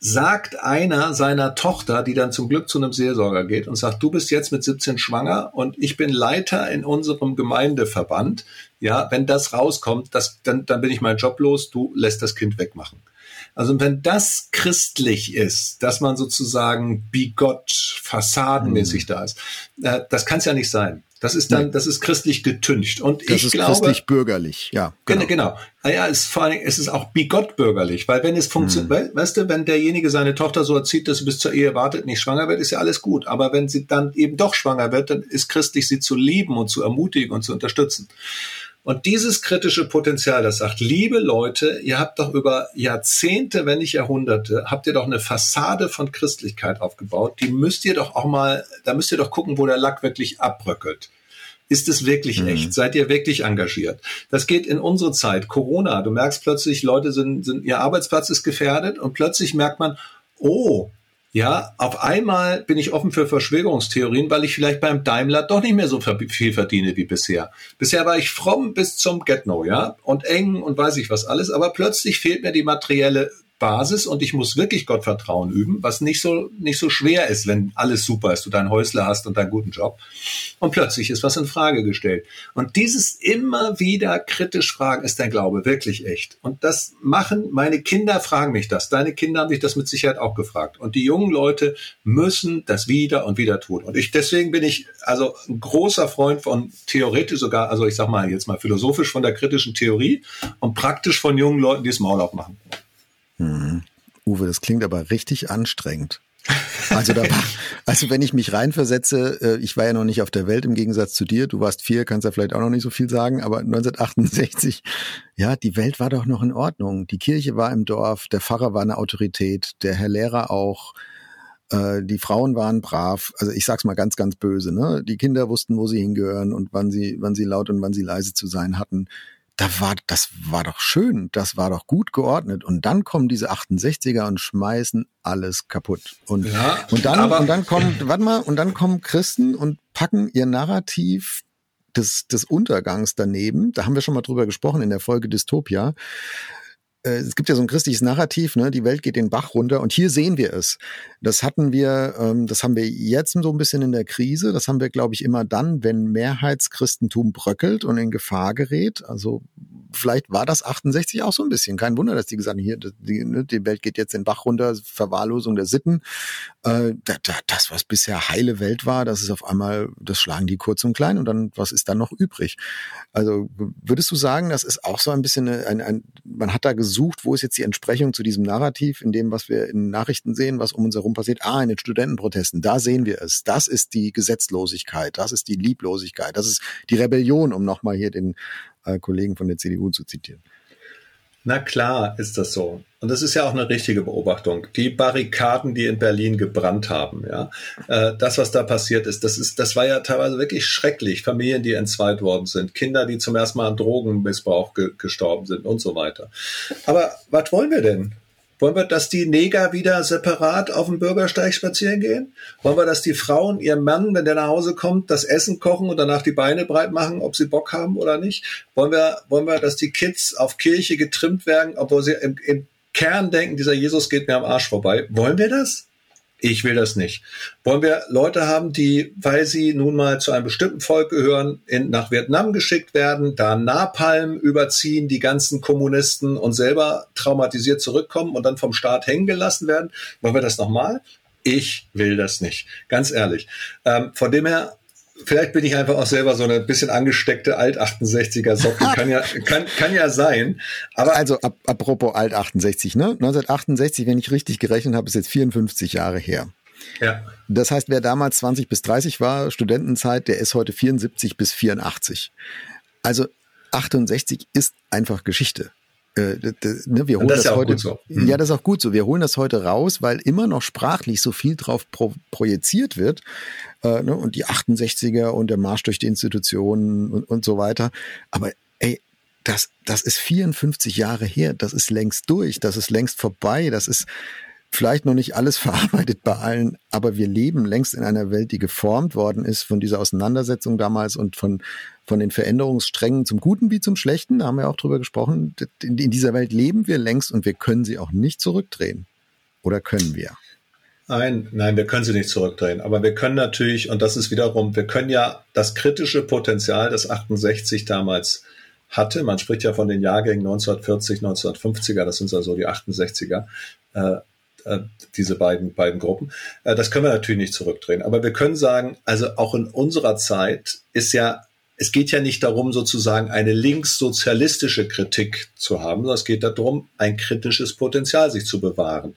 sagt einer seiner Tochter, die dann zum Glück zu einem Seelsorger geht und sagt, du bist jetzt mit 17 schwanger und ich bin Leiter in unserem Gemeindeverband. Ja, wenn das rauskommt, das, dann, dann bin ich meinen Job los, du lässt das Kind wegmachen. Also wenn das christlich ist, dass man sozusagen bigott, fassadenmäßig mhm. da ist, äh, das kann es ja nicht sein. Das ist dann, das ist christlich getüncht. Und das ich ist glaube, christlich bürgerlich, ja. Genau, genau. Naja, es, vor allem, es ist auch bigott bürgerlich, weil wenn es funktioniert, hm. weißt du, wenn derjenige seine Tochter so erzieht, dass sie bis zur Ehe wartet, nicht schwanger wird, ist ja alles gut. Aber wenn sie dann eben doch schwanger wird, dann ist christlich, sie zu lieben und zu ermutigen und zu unterstützen. Und dieses kritische Potenzial, das sagt, liebe Leute, ihr habt doch über Jahrzehnte, wenn nicht Jahrhunderte, habt ihr doch eine Fassade von Christlichkeit aufgebaut. Die müsst ihr doch auch mal, da müsst ihr doch gucken, wo der Lack wirklich abbröckelt. Ist es wirklich mhm. echt? Seid ihr wirklich engagiert? Das geht in unsere Zeit. Corona. Du merkst plötzlich, Leute sind, sind, ihr Arbeitsplatz ist gefährdet und plötzlich merkt man, oh, ja, auf einmal bin ich offen für Verschwörungstheorien, weil ich vielleicht beim Daimler doch nicht mehr so viel verdiene wie bisher. Bisher war ich fromm bis zum Get-No, ja, und eng und weiß ich was alles, aber plötzlich fehlt mir die materielle Basis und ich muss wirklich Gottvertrauen üben, was nicht so, nicht so schwer ist, wenn alles super ist, du dein Häusler hast und deinen guten Job. Und plötzlich ist was in Frage gestellt. Und dieses immer wieder kritisch fragen, ist dein Glaube wirklich echt? Und das machen, meine Kinder fragen mich das. Deine Kinder haben dich das mit Sicherheit auch gefragt. Und die jungen Leute müssen das wieder und wieder tun. Und ich, deswegen bin ich also ein großer Freund von theoretisch sogar, also ich sag mal jetzt mal philosophisch von der kritischen Theorie und praktisch von jungen Leuten, die es Maul aufmachen. Hm. Uwe, das klingt aber richtig anstrengend. Also da also wenn ich mich reinversetze, äh, ich war ja noch nicht auf der Welt im Gegensatz zu dir. Du warst vier, kannst ja vielleicht auch noch nicht so viel sagen, aber 1968, ja, die Welt war doch noch in Ordnung. Die Kirche war im Dorf, der Pfarrer war eine Autorität, der Herr Lehrer auch. Äh, die Frauen waren brav, also ich sag's mal ganz, ganz böse, ne? Die Kinder wussten, wo sie hingehören und wann sie, wann sie laut und wann sie leise zu sein hatten da war, das war doch schön, das war doch gut geordnet. Und dann kommen diese 68er und schmeißen alles kaputt. Und, ja, und dann, und dann kommen, warte mal, und dann kommen Christen und packen ihr Narrativ des, des Untergangs daneben. Da haben wir schon mal drüber gesprochen in der Folge Dystopia. Äh, es gibt ja so ein christliches Narrativ, ne? die Welt geht den Bach runter und hier sehen wir es. Das hatten wir, ähm, das haben wir jetzt so ein bisschen in der Krise. Das haben wir, glaube ich, immer dann, wenn Mehrheitschristentum bröckelt und in Gefahr gerät. Also vielleicht war das 68 auch so ein bisschen. Kein Wunder, dass die gesagt haben, hier, die, ne, die Welt geht jetzt den Bach runter, Verwahrlosung der Sitten. Äh, das, was bisher heile Welt war, das ist auf einmal, das schlagen die kurz und klein und dann, was ist dann noch übrig? Also würdest du sagen, das ist auch so ein bisschen ein, ein man hat da gesucht, wo ist jetzt die Entsprechung zu diesem Narrativ, in dem, was wir in Nachrichten sehen, was um uns herum passiert? Ah, in den Studentenprotesten, da sehen wir es. Das ist die Gesetzlosigkeit, das ist die Lieblosigkeit, das ist die Rebellion, um nochmal hier den äh, Kollegen von der CDU zu zitieren. Na klar ist das so. Und das ist ja auch eine richtige Beobachtung. Die Barrikaden, die in Berlin gebrannt haben, ja, äh, das, was da passiert ist, das ist, das war ja teilweise wirklich schrecklich. Familien, die entzweit worden sind, Kinder, die zum ersten Mal an Drogenmissbrauch ge gestorben sind und so weiter. Aber was wollen wir denn? Wollen wir, dass die Neger wieder separat auf dem Bürgersteig spazieren gehen? Wollen wir, dass die Frauen ihrem Mann, wenn der nach Hause kommt, das Essen kochen und danach die Beine breit machen, ob sie Bock haben oder nicht? Wollen wir, wollen wir, dass die Kids auf Kirche getrimmt werden, obwohl sie im, im Kern denken, dieser Jesus geht mir am Arsch vorbei? Wollen wir das? Ich will das nicht. Wollen wir Leute haben, die, weil sie nun mal zu einem bestimmten Volk gehören, in, nach Vietnam geschickt werden, da Napalm überziehen, die ganzen Kommunisten und selber traumatisiert zurückkommen und dann vom Staat hängen gelassen werden? Wollen wir das nochmal? Ich will das nicht. Ganz ehrlich. Ähm, von dem her vielleicht bin ich einfach auch selber so eine bisschen angesteckte Alt-68er Socke. kann ja, kann, kann ja sein. Aber also, ap apropos Alt-68, ne? 1968, wenn ich richtig gerechnet habe, ist jetzt 54 Jahre her. Ja. Das heißt, wer damals 20 bis 30 war, Studentenzeit, der ist heute 74 bis 84. Also 68 ist einfach Geschichte. Äh, ne, wir holen das, das heute, so. mhm. ja, das ist auch gut so. Wir holen das heute raus, weil immer noch sprachlich so viel drauf pro, projiziert wird. Äh, ne, und die 68er und der Marsch durch die Institutionen und, und so weiter. Aber ey, das, das ist 54 Jahre her. Das ist längst durch. Das ist längst vorbei. Das ist, vielleicht noch nicht alles verarbeitet bei allen, aber wir leben längst in einer Welt, die geformt worden ist von dieser Auseinandersetzung damals und von von den Veränderungssträngen zum Guten wie zum Schlechten, da haben wir auch drüber gesprochen. In, dieser Welt leben wir längst und wir können sie auch nicht zurückdrehen. Oder können wir? Nein, nein, wir können sie nicht zurückdrehen. Aber wir können natürlich, und das ist wiederum, wir können ja das kritische Potenzial, das 68 damals hatte, man spricht ja von den Jahrgängen 1940, 1950er, das sind also die 68er, äh, äh, diese beiden, beiden Gruppen. Äh, das können wir natürlich nicht zurückdrehen. Aber wir können sagen, also auch in unserer Zeit ist ja es geht ja nicht darum, sozusagen eine linkssozialistische Kritik zu haben, sondern es geht darum, ein kritisches Potenzial sich zu bewahren.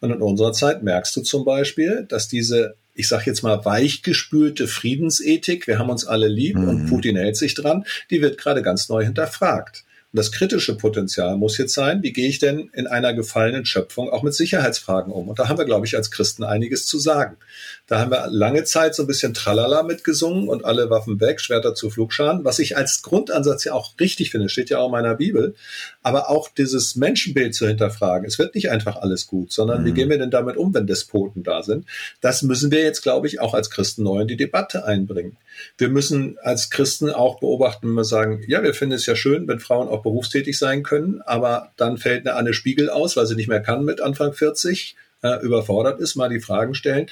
Und in unserer Zeit merkst du zum Beispiel, dass diese, ich sage jetzt mal, weichgespülte Friedensethik, wir haben uns alle lieb mhm. und Putin hält sich dran, die wird gerade ganz neu hinterfragt. Und das kritische Potenzial muss jetzt sein, wie gehe ich denn in einer gefallenen Schöpfung auch mit Sicherheitsfragen um? Und da haben wir, glaube ich, als Christen einiges zu sagen. Da haben wir lange Zeit so ein bisschen Tralala mitgesungen und alle Waffen weg, Schwerter zu Flugscharen, was ich als Grundansatz ja auch richtig finde, steht ja auch in meiner Bibel. Aber auch dieses Menschenbild zu hinterfragen. Es wird nicht einfach alles gut, sondern mhm. wie gehen wir denn damit um, wenn Despoten da sind? Das müssen wir jetzt, glaube ich, auch als Christen neu in die Debatte einbringen. Wir müssen als Christen auch beobachten, wenn wir sagen, ja, wir finden es ja schön, wenn Frauen auch berufstätig sein können, aber dann fällt eine Anne Spiegel aus, weil sie nicht mehr kann mit Anfang 40, äh, überfordert ist, mal die Fragen stellen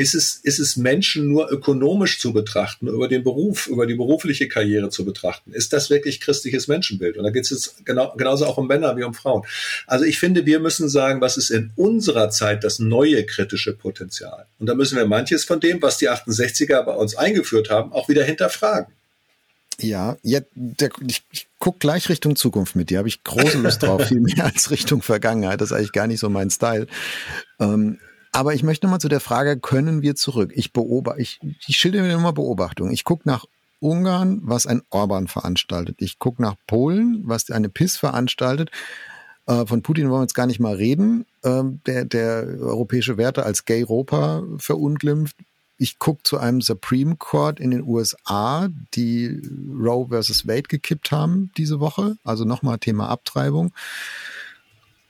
ist es, ist es Menschen nur ökonomisch zu betrachten, über den Beruf, über die berufliche Karriere zu betrachten? Ist das wirklich christliches Menschenbild? Und da geht es jetzt genau, genauso auch um Männer wie um Frauen. Also ich finde, wir müssen sagen, was ist in unserer Zeit das neue kritische Potenzial? Und da müssen wir manches von dem, was die 68er bei uns eingeführt haben, auch wieder hinterfragen. Ja, ja der, ich, ich guck gleich Richtung Zukunft mit dir. Habe ich große Lust drauf, viel mehr als Richtung Vergangenheit. Das ist eigentlich gar nicht so mein Style. Ähm, aber ich möchte nochmal zu der Frage, können wir zurück? Ich beobachte, ich, ich schilder mir immer Beobachtungen. Ich gucke nach Ungarn, was ein Orban veranstaltet. Ich gucke nach Polen, was eine PIS veranstaltet. Äh, von Putin wollen wir jetzt gar nicht mal reden, ähm, der, der europäische Werte als Gay Europa verunglimpft. Ich gucke zu einem Supreme Court in den USA, die Roe versus Wade gekippt haben diese Woche. Also nochmal Thema Abtreibung.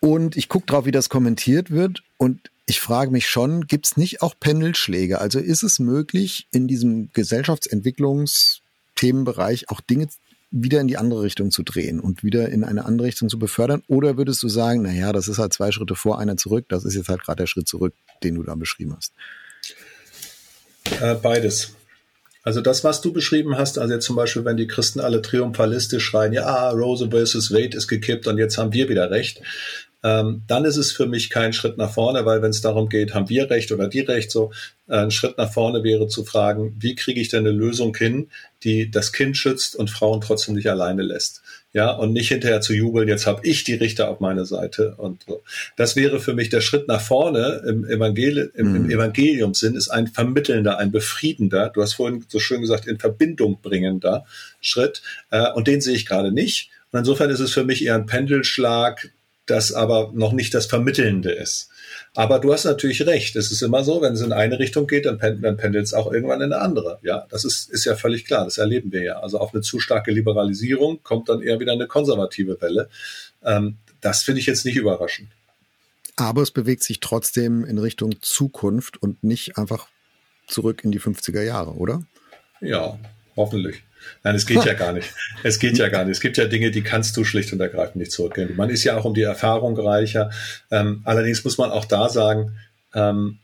Und ich gucke drauf, wie das kommentiert wird. Und ich frage mich schon, gibt es nicht auch Pendelschläge? Also ist es möglich, in diesem Gesellschaftsentwicklungsthemenbereich auch Dinge wieder in die andere Richtung zu drehen und wieder in eine andere Richtung zu befördern? Oder würdest du sagen, na ja, das ist halt zwei Schritte vor, einer zurück, das ist jetzt halt gerade der Schritt zurück, den du da beschrieben hast? Äh, beides. Also das, was du beschrieben hast, also jetzt zum Beispiel, wenn die Christen alle triumphalistisch schreien, ja, Rose versus Wade ist gekippt und jetzt haben wir wieder recht, ähm, dann ist es für mich kein Schritt nach vorne, weil wenn es darum geht, haben wir recht oder die recht, so äh, ein Schritt nach vorne wäre zu fragen, wie kriege ich denn eine Lösung hin, die das Kind schützt und Frauen trotzdem nicht alleine lässt. Ja, und nicht hinterher zu jubeln, jetzt habe ich die Richter auf meiner Seite und so. Das wäre für mich der Schritt nach vorne im, Evangel im, im mhm. Evangeliumssinn, ist ein vermittelnder, ein befriedender, du hast vorhin so schön gesagt, in Verbindung bringender Schritt. Äh, und den sehe ich gerade nicht. Und insofern ist es für mich eher ein Pendelschlag das aber noch nicht das Vermittelnde ist. Aber du hast natürlich recht. Es ist immer so, wenn es in eine Richtung geht, dann, dann pendelt es auch irgendwann in eine andere. Ja, das ist, ist ja völlig klar. Das erleben wir ja. Also auf eine zu starke Liberalisierung kommt dann eher wieder eine konservative Welle. Ähm, das finde ich jetzt nicht überraschend. Aber es bewegt sich trotzdem in Richtung Zukunft und nicht einfach zurück in die 50er Jahre, oder? Ja, hoffentlich. Nein, es geht ja gar nicht. Es geht ja gar nicht. Es gibt ja Dinge, die kannst du schlicht und ergreifend nicht zurückgehen. Man ist ja auch um die Erfahrung reicher. Ähm, allerdings muss man auch da sagen, ähm,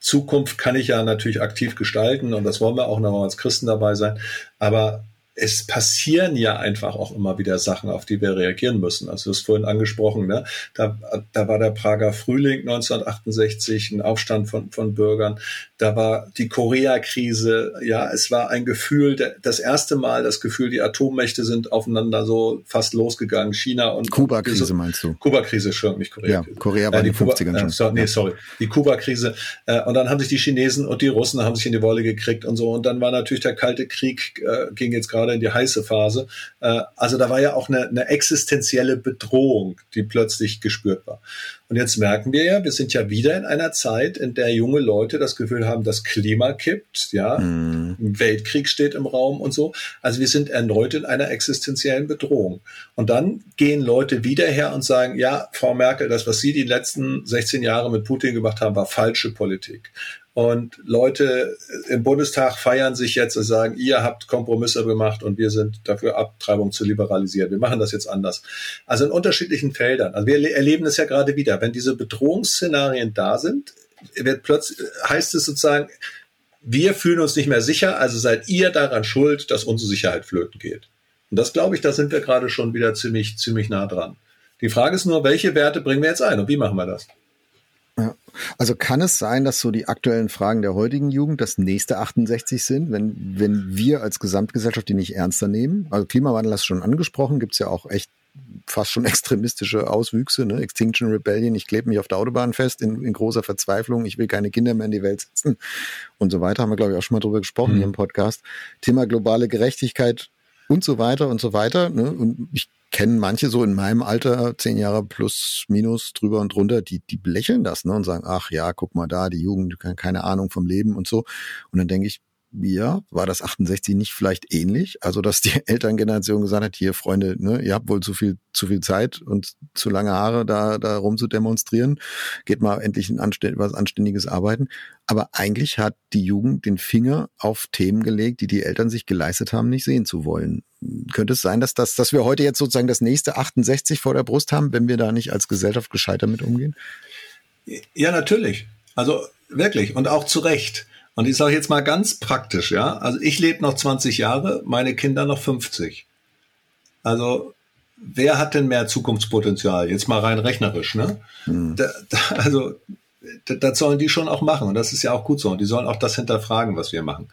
Zukunft kann ich ja natürlich aktiv gestalten und das wollen wir auch noch als Christen dabei sein. Aber es passieren ja einfach auch immer wieder Sachen, auf die wir reagieren müssen. Also du hast vorhin angesprochen, ne? da, da war der Prager Frühling 1968, ein Aufstand von, von Bürgern. Da war die Korea-Krise. Ja, es war ein Gefühl, das erste Mal das Gefühl, die Atommächte sind aufeinander so fast losgegangen. China und Kuba-Krise meinst du? Kuba-Krise, schon nicht Korea. Ja, Korea war äh, die, die 50ern schon. Äh, so, nee, sorry. Die Kuba-Krise. Äh, und dann haben sich die Chinesen und die Russen haben sich in die Wolle gekriegt und so. Und dann war natürlich der Kalte Krieg, äh, ging jetzt gerade gerade in die heiße Phase. Äh, also da war ja auch eine, eine existenzielle Bedrohung, die plötzlich gespürt war. Und jetzt merken wir ja, wir sind ja wieder in einer Zeit, in der junge Leute das Gefühl haben, das Klima kippt, ja, ein Weltkrieg steht im Raum und so. Also wir sind erneut in einer existenziellen Bedrohung. Und dann gehen Leute wieder her und sagen, ja, Frau Merkel, das, was Sie die letzten 16 Jahre mit Putin gemacht haben, war falsche Politik. Und Leute im Bundestag feiern sich jetzt und sagen, ihr habt Kompromisse gemacht und wir sind dafür, Abtreibung zu liberalisieren. Wir machen das jetzt anders. Also in unterschiedlichen Feldern. Also wir erleben es ja gerade wieder. Wenn diese Bedrohungsszenarien da sind, wird plötzlich, heißt es sozusagen, wir fühlen uns nicht mehr sicher, also seid ihr daran schuld, dass unsere Sicherheit flöten geht. Und das glaube ich, da sind wir gerade schon wieder ziemlich, ziemlich nah dran. Die Frage ist nur, welche Werte bringen wir jetzt ein und wie machen wir das? Ja. Also kann es sein, dass so die aktuellen Fragen der heutigen Jugend das nächste 68 sind, wenn, wenn wir als Gesamtgesellschaft die nicht ernster nehmen? Also Klimawandel hast du schon angesprochen, gibt es ja auch echt fast schon extremistische Auswüchse, ne? Extinction Rebellion, ich klebe mich auf der Autobahn fest in, in, großer Verzweiflung, ich will keine Kinder mehr in die Welt setzen und so weiter, haben wir glaube ich auch schon mal drüber gesprochen mhm. hier im Podcast. Thema globale Gerechtigkeit und so weiter und so weiter. Ne? Und ich kenne manche so in meinem Alter, zehn Jahre plus, minus, drüber und drunter, die, die belächeln das ne, und sagen, ach ja, guck mal da, die Jugend, keine Ahnung vom Leben und so. Und dann denke ich, ja, war das 68 nicht vielleicht ähnlich? Also, dass die Elterngeneration gesagt hat, hier, Freunde, ne, ihr habt wohl zu viel, zu viel Zeit und zu lange Haare da, da rum zu demonstrieren. Geht mal endlich ein anständ, was Anständiges arbeiten. Aber eigentlich hat die Jugend den Finger auf Themen gelegt, die die Eltern sich geleistet haben, nicht sehen zu wollen. Könnte es sein, dass, das, dass wir heute jetzt sozusagen das nächste 68 vor der Brust haben, wenn wir da nicht als Gesellschaft gescheiter mit umgehen? Ja, natürlich. Also wirklich und auch zu Recht. Und ich sage jetzt mal ganz praktisch, ja. Also ich lebe noch 20 Jahre, meine Kinder noch 50. Also wer hat denn mehr Zukunftspotenzial? Jetzt mal rein rechnerisch, ne? Hm. Da, da, also das sollen die schon auch machen und das ist ja auch gut so und die sollen auch das hinterfragen, was wir machen.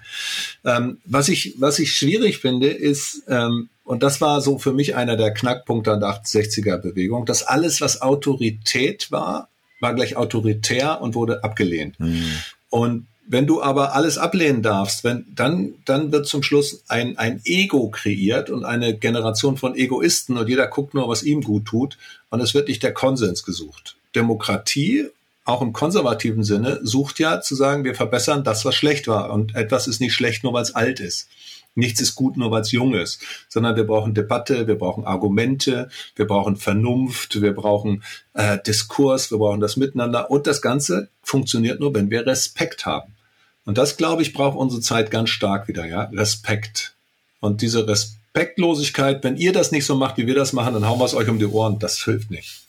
Ähm, was ich was ich schwierig finde ist ähm, und das war so für mich einer der Knackpunkte an der 68er Bewegung, dass alles was Autorität war, war gleich autoritär und wurde abgelehnt. Mhm. Und wenn du aber alles ablehnen darfst, wenn, dann, dann wird zum Schluss ein, ein Ego kreiert und eine Generation von Egoisten und jeder guckt nur, was ihm gut tut und es wird nicht der Konsens gesucht. Demokratie, auch im konservativen Sinne, sucht ja zu sagen, wir verbessern das, was schlecht war und etwas ist nicht schlecht, nur weil es alt ist. Nichts ist gut, nur weil es jung ist, sondern wir brauchen Debatte, wir brauchen Argumente, wir brauchen Vernunft, wir brauchen äh, Diskurs, wir brauchen das Miteinander und das Ganze funktioniert nur, wenn wir Respekt haben. Und das, glaube ich, braucht unsere Zeit ganz stark wieder, ja, Respekt. Und diese Respektlosigkeit, wenn ihr das nicht so macht, wie wir das machen, dann hauen wir es euch um die Ohren. Das hilft nicht.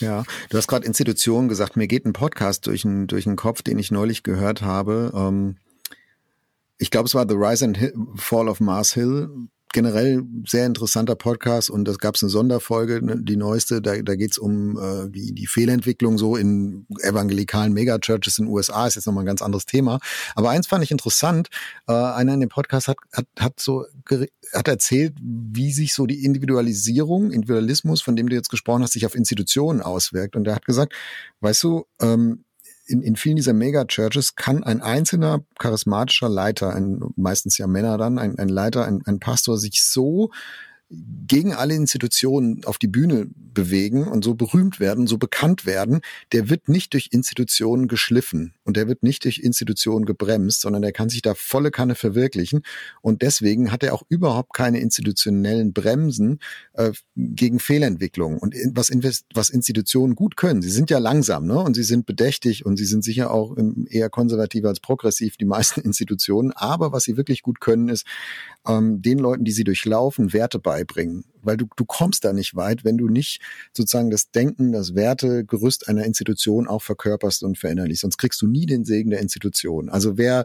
Ja, du hast gerade Institutionen gesagt. Mir geht ein Podcast durch den, durch Kopf, den ich neulich gehört habe. Ähm, ich glaube, es war The Rise and Fall of Mars Hill. Generell sehr interessanter Podcast und das gab es eine Sonderfolge, ne, die neueste, da, da geht es um äh, die, die Fehlentwicklung so in evangelikalen Megachurches in den USA, ist jetzt nochmal ein ganz anderes Thema. Aber eins fand ich interessant, äh, einer in dem Podcast hat, hat, hat so hat erzählt, wie sich so die Individualisierung, Individualismus, von dem du jetzt gesprochen hast, sich auf Institutionen auswirkt. Und er hat gesagt, weißt du, ähm, in, in vielen dieser Mega-Churches kann ein einzelner charismatischer Leiter, ein, meistens ja Männer dann, ein, ein Leiter, ein, ein Pastor sich so gegen alle Institutionen auf die Bühne bewegen und so berühmt werden, so bekannt werden, der wird nicht durch Institutionen geschliffen und der wird nicht durch Institutionen gebremst, sondern der kann sich da volle Kanne verwirklichen. Und deswegen hat er auch überhaupt keine institutionellen Bremsen äh, gegen Fehlentwicklung. Und was, was Institutionen gut können, sie sind ja langsam ne? und sie sind bedächtig und sie sind sicher auch eher konservativ als progressiv, die meisten Institutionen. Aber was sie wirklich gut können, ist ähm, den Leuten, die sie durchlaufen, Werte beibringen. Weil du, du kommst da nicht weit, wenn du nicht sozusagen das Denken, das Wertegerüst einer Institution auch verkörperst und verinnerlichst. Sonst kriegst du nie den Segen der Institution. Also wer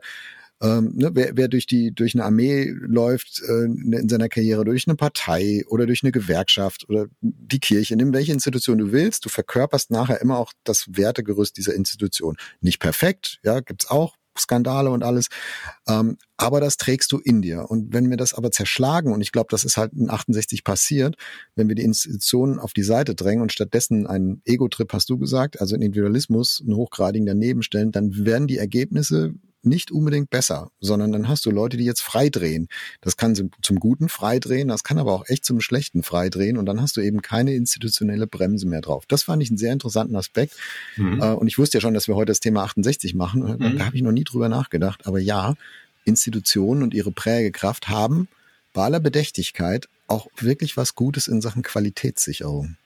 ähm, ne, wer, wer durch die durch eine Armee läuft äh, in seiner Karriere, durch eine Partei oder durch eine Gewerkschaft oder die Kirche, nimm welche Institution du willst, du verkörperst nachher immer auch das Wertegerüst dieser Institution. Nicht perfekt, ja, gibt's auch, Skandale und alles. Ähm, aber das trägst du in dir. Und wenn wir das aber zerschlagen, und ich glaube, das ist halt in 68 passiert, wenn wir die Institutionen auf die Seite drängen und stattdessen einen Ego-Trip, hast du gesagt, also einen Individualismus, einen hochgradigen daneben stellen, dann werden die Ergebnisse nicht unbedingt besser, sondern dann hast du Leute, die jetzt freidrehen. Das kann zum Guten freidrehen, das kann aber auch echt zum Schlechten freidrehen und dann hast du eben keine institutionelle Bremse mehr drauf. Das fand ich einen sehr interessanten Aspekt. Mhm. Äh, und ich wusste ja schon, dass wir heute das Thema 68 machen. Mhm. Da habe ich noch nie drüber nachgedacht. Aber ja, Institutionen und ihre Prägekraft haben bei aller Bedächtigkeit auch wirklich was Gutes in Sachen Qualitätssicherung.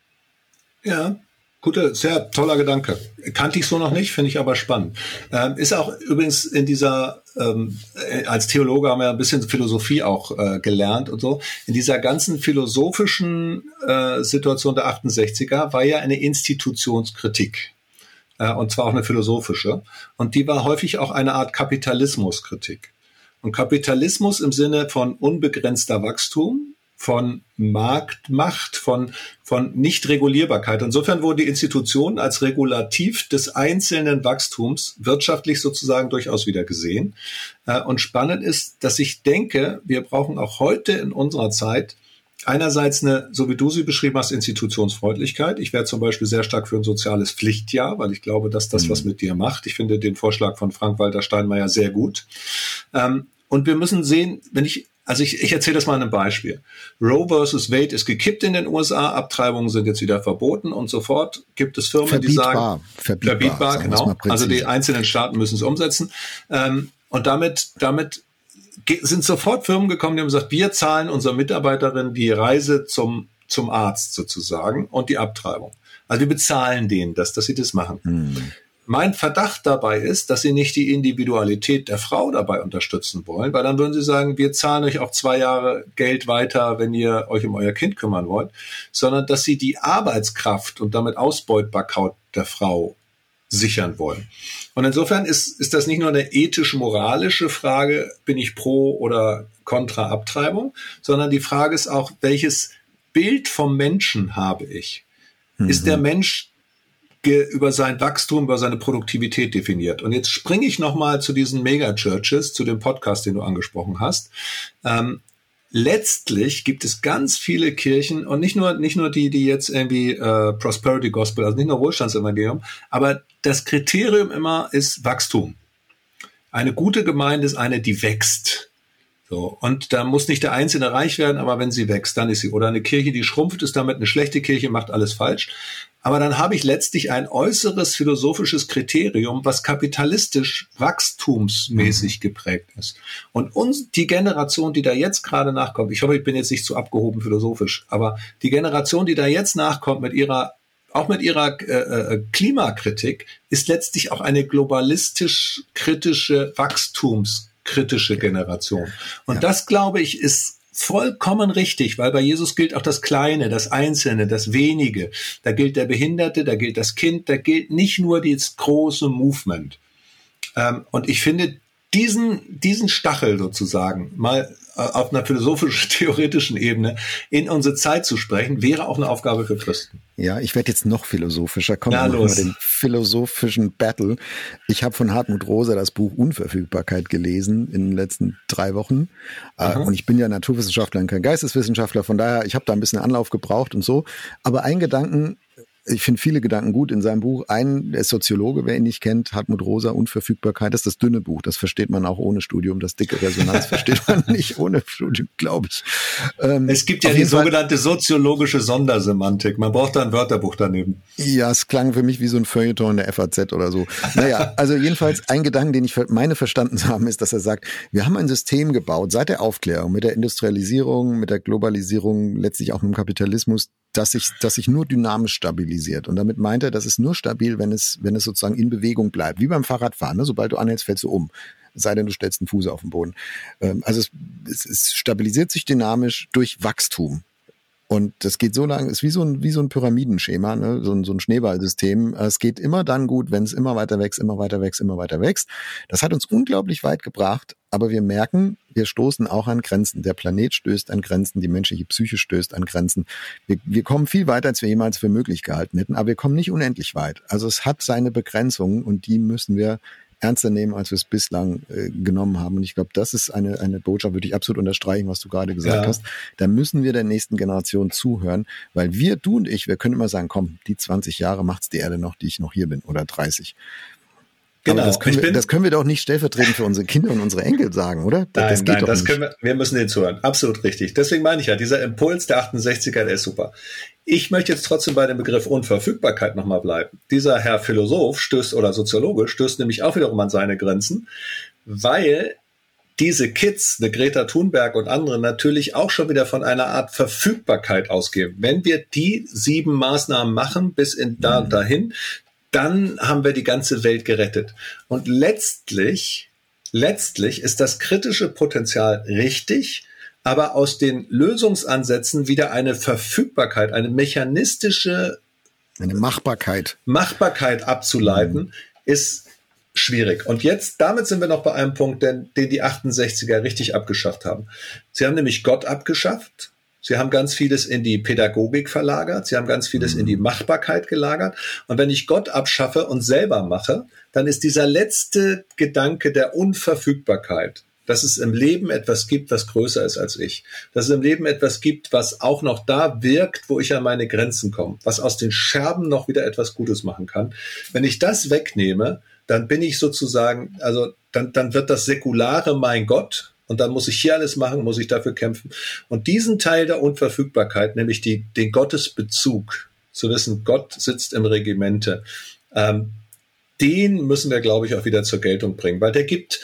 Ja, Guter, sehr toller Gedanke. Kannte ich so noch nicht, finde ich aber spannend. Ähm, ist auch übrigens in dieser, ähm, äh, als Theologe haben wir ein bisschen Philosophie auch äh, gelernt und so. In dieser ganzen philosophischen äh, Situation der 68er war ja eine Institutionskritik. Äh, und zwar auch eine philosophische. Und die war häufig auch eine Art Kapitalismuskritik. Und Kapitalismus im Sinne von unbegrenzter Wachstum, von Marktmacht, von, von Nichtregulierbarkeit. Insofern wurden die Institutionen als Regulativ des einzelnen Wachstums wirtschaftlich sozusagen durchaus wieder gesehen. Äh, und spannend ist, dass ich denke, wir brauchen auch heute in unserer Zeit einerseits eine, so wie du sie beschrieben hast, Institutionsfreundlichkeit. Ich wäre zum Beispiel sehr stark für ein soziales Pflichtjahr, weil ich glaube, dass das mhm. was mit dir macht. Ich finde den Vorschlag von Frank-Walter Steinmeier sehr gut. Ähm, und wir müssen sehen, wenn ich also ich, ich erzähle das mal an einem Beispiel. Roe versus Wade ist gekippt in den USA, Abtreibungen sind jetzt wieder verboten und sofort gibt es Firmen, verbietbar, die sagen, verbietbar, verbietbar genau. Also die einzelnen Staaten müssen es umsetzen. Ähm, und damit, damit sind sofort Firmen gekommen, die haben gesagt, wir zahlen unserer Mitarbeiterin die Reise zum, zum Arzt sozusagen und die Abtreibung. Also wir bezahlen denen das, dass sie das machen. Hm. Mein Verdacht dabei ist, dass sie nicht die Individualität der Frau dabei unterstützen wollen, weil dann würden sie sagen, wir zahlen euch auch zwei Jahre Geld weiter, wenn ihr euch um euer Kind kümmern wollt, sondern dass sie die Arbeitskraft und damit Ausbeutbarkeit der Frau sichern wollen. Und insofern ist, ist das nicht nur eine ethisch-moralische Frage, bin ich pro oder kontra Abtreibung, sondern die Frage ist auch, welches Bild vom Menschen habe ich? Mhm. Ist der Mensch über sein Wachstum, über seine Produktivität definiert. Und jetzt springe ich nochmal zu diesen Megachurches, zu dem Podcast, den du angesprochen hast. Ähm, letztlich gibt es ganz viele Kirchen und nicht nur nicht nur die, die jetzt irgendwie äh, Prosperity Gospel, also nicht nur Wohlstandsevangelium, aber das Kriterium immer ist Wachstum. Eine gute Gemeinde ist eine, die wächst. So, und da muss nicht der Einzelne reich werden, aber wenn sie wächst, dann ist sie. Oder eine Kirche, die schrumpft, ist damit eine schlechte Kirche, macht alles falsch. Aber dann habe ich letztlich ein äußeres philosophisches Kriterium, was kapitalistisch wachstumsmäßig mhm. geprägt ist. Und uns, die Generation, die da jetzt gerade nachkommt, ich hoffe, ich bin jetzt nicht zu abgehoben philosophisch, aber die Generation, die da jetzt nachkommt mit ihrer auch mit ihrer äh, äh Klimakritik ist letztlich auch eine globalistisch kritische wachstumskritische Generation. Und ja. das, glaube ich, ist vollkommen richtig, weil bei Jesus gilt auch das Kleine, das Einzelne, das Wenige. Da gilt der Behinderte, da gilt das Kind, da gilt nicht nur das große Movement. Ähm, und ich finde, diesen, diesen Stachel sozusagen mal auf einer philosophisch-theoretischen Ebene in unsere Zeit zu sprechen, wäre auch eine Aufgabe für Christen. Ja, ich werde jetzt noch philosophischer. Kommen wir mal den philosophischen Battle. Ich habe von Hartmut Rosa das Buch Unverfügbarkeit gelesen in den letzten drei Wochen. Äh, Aha. Und ich bin ja Naturwissenschaftler und kein Geisteswissenschaftler, von daher, ich habe da ein bisschen Anlauf gebraucht und so. Aber ein Gedanken, ich finde viele Gedanken gut in seinem Buch. Ein, der Soziologe, wer ihn nicht kennt, Hartmut Rosa, Unverfügbarkeit, das ist das dünne Buch. Das versteht man auch ohne Studium. Das dicke Resonanz versteht man nicht ohne Studium, glaube ich. Ähm, es gibt ja die sogenannte soziologische Sondersemantik. Man braucht da ein Wörterbuch daneben. Ja, es klang für mich wie so ein Feuilleton in der FAZ oder so. Naja, also jedenfalls ein Gedanke, den ich meine verstanden zu haben, ist, dass er sagt, wir haben ein System gebaut seit der Aufklärung, mit der Industrialisierung, mit der Globalisierung, letztlich auch mit dem Kapitalismus, dass sich, dass sich nur dynamisch stabilisiert. Und damit meint er, das ist nur stabil, wenn es, wenn es sozusagen in Bewegung bleibt. Wie beim Fahrradfahren. Ne? Sobald du anhältst, fällst du um. Sei denn, du stellst einen Fuß auf den Boden. Ähm, also es, es, es stabilisiert sich dynamisch durch Wachstum. Und das geht so lang, ist wie so ein, wie so ein Pyramidenschema, ne? so, ein, so ein Schneeballsystem. Es geht immer dann gut, wenn es immer weiter wächst, immer weiter wächst, immer weiter wächst. Das hat uns unglaublich weit gebracht, aber wir merken, wir stoßen auch an Grenzen. Der Planet stößt an Grenzen, die menschliche Psyche stößt an Grenzen. Wir, wir kommen viel weiter, als wir jemals für möglich gehalten hätten, aber wir kommen nicht unendlich weit. Also es hat seine Begrenzungen und die müssen wir ernster nehmen, als wir es bislang äh, genommen haben. Und ich glaube, das ist eine, eine Botschaft, würde ich absolut unterstreichen, was du gerade gesagt ja. hast. Da müssen wir der nächsten Generation zuhören, weil wir, du und ich, wir können immer sagen, komm, die 20 Jahre macht's die Erde noch, die ich noch hier bin, oder 30. Genau. Aber das können, wir, das können wir doch nicht stellvertretend für unsere Kinder und unsere Enkel sagen, oder? Nein, das geht nein, doch das nicht. können wir, wir müssen den zuhören. Absolut richtig. Deswegen meine ich ja, dieser Impuls der 68er, der ist super. Ich möchte jetzt trotzdem bei dem Begriff Unverfügbarkeit nochmal bleiben. Dieser Herr Philosoph stößt oder Soziologe stößt nämlich auch wiederum an seine Grenzen, weil diese Kids, eine Greta Thunberg und andere natürlich auch schon wieder von einer Art Verfügbarkeit ausgehen. Wenn wir die sieben Maßnahmen machen bis in da und mhm. dahin, dann haben wir die ganze Welt gerettet. Und letztlich, letztlich ist das kritische Potenzial richtig, aber aus den Lösungsansätzen wieder eine Verfügbarkeit, eine mechanistische eine Machbarkeit. Machbarkeit abzuleiten, mhm. ist schwierig. Und jetzt, damit sind wir noch bei einem Punkt, den, den die 68er richtig abgeschafft haben. Sie haben nämlich Gott abgeschafft. Sie haben ganz vieles in die Pädagogik verlagert. Sie haben ganz vieles mhm. in die Machbarkeit gelagert. Und wenn ich Gott abschaffe und selber mache, dann ist dieser letzte Gedanke der Unverfügbarkeit dass es im Leben etwas gibt, was größer ist als ich. Dass es im Leben etwas gibt, was auch noch da wirkt, wo ich an meine Grenzen komme, was aus den Scherben noch wieder etwas Gutes machen kann. Wenn ich das wegnehme, dann bin ich sozusagen, also dann, dann wird das Säkulare mein Gott und dann muss ich hier alles machen, muss ich dafür kämpfen. Und diesen Teil der Unverfügbarkeit, nämlich die, den Gottesbezug, zu wissen, Gott sitzt im Regimente, ähm, den müssen wir, glaube ich, auch wieder zur Geltung bringen, weil der gibt,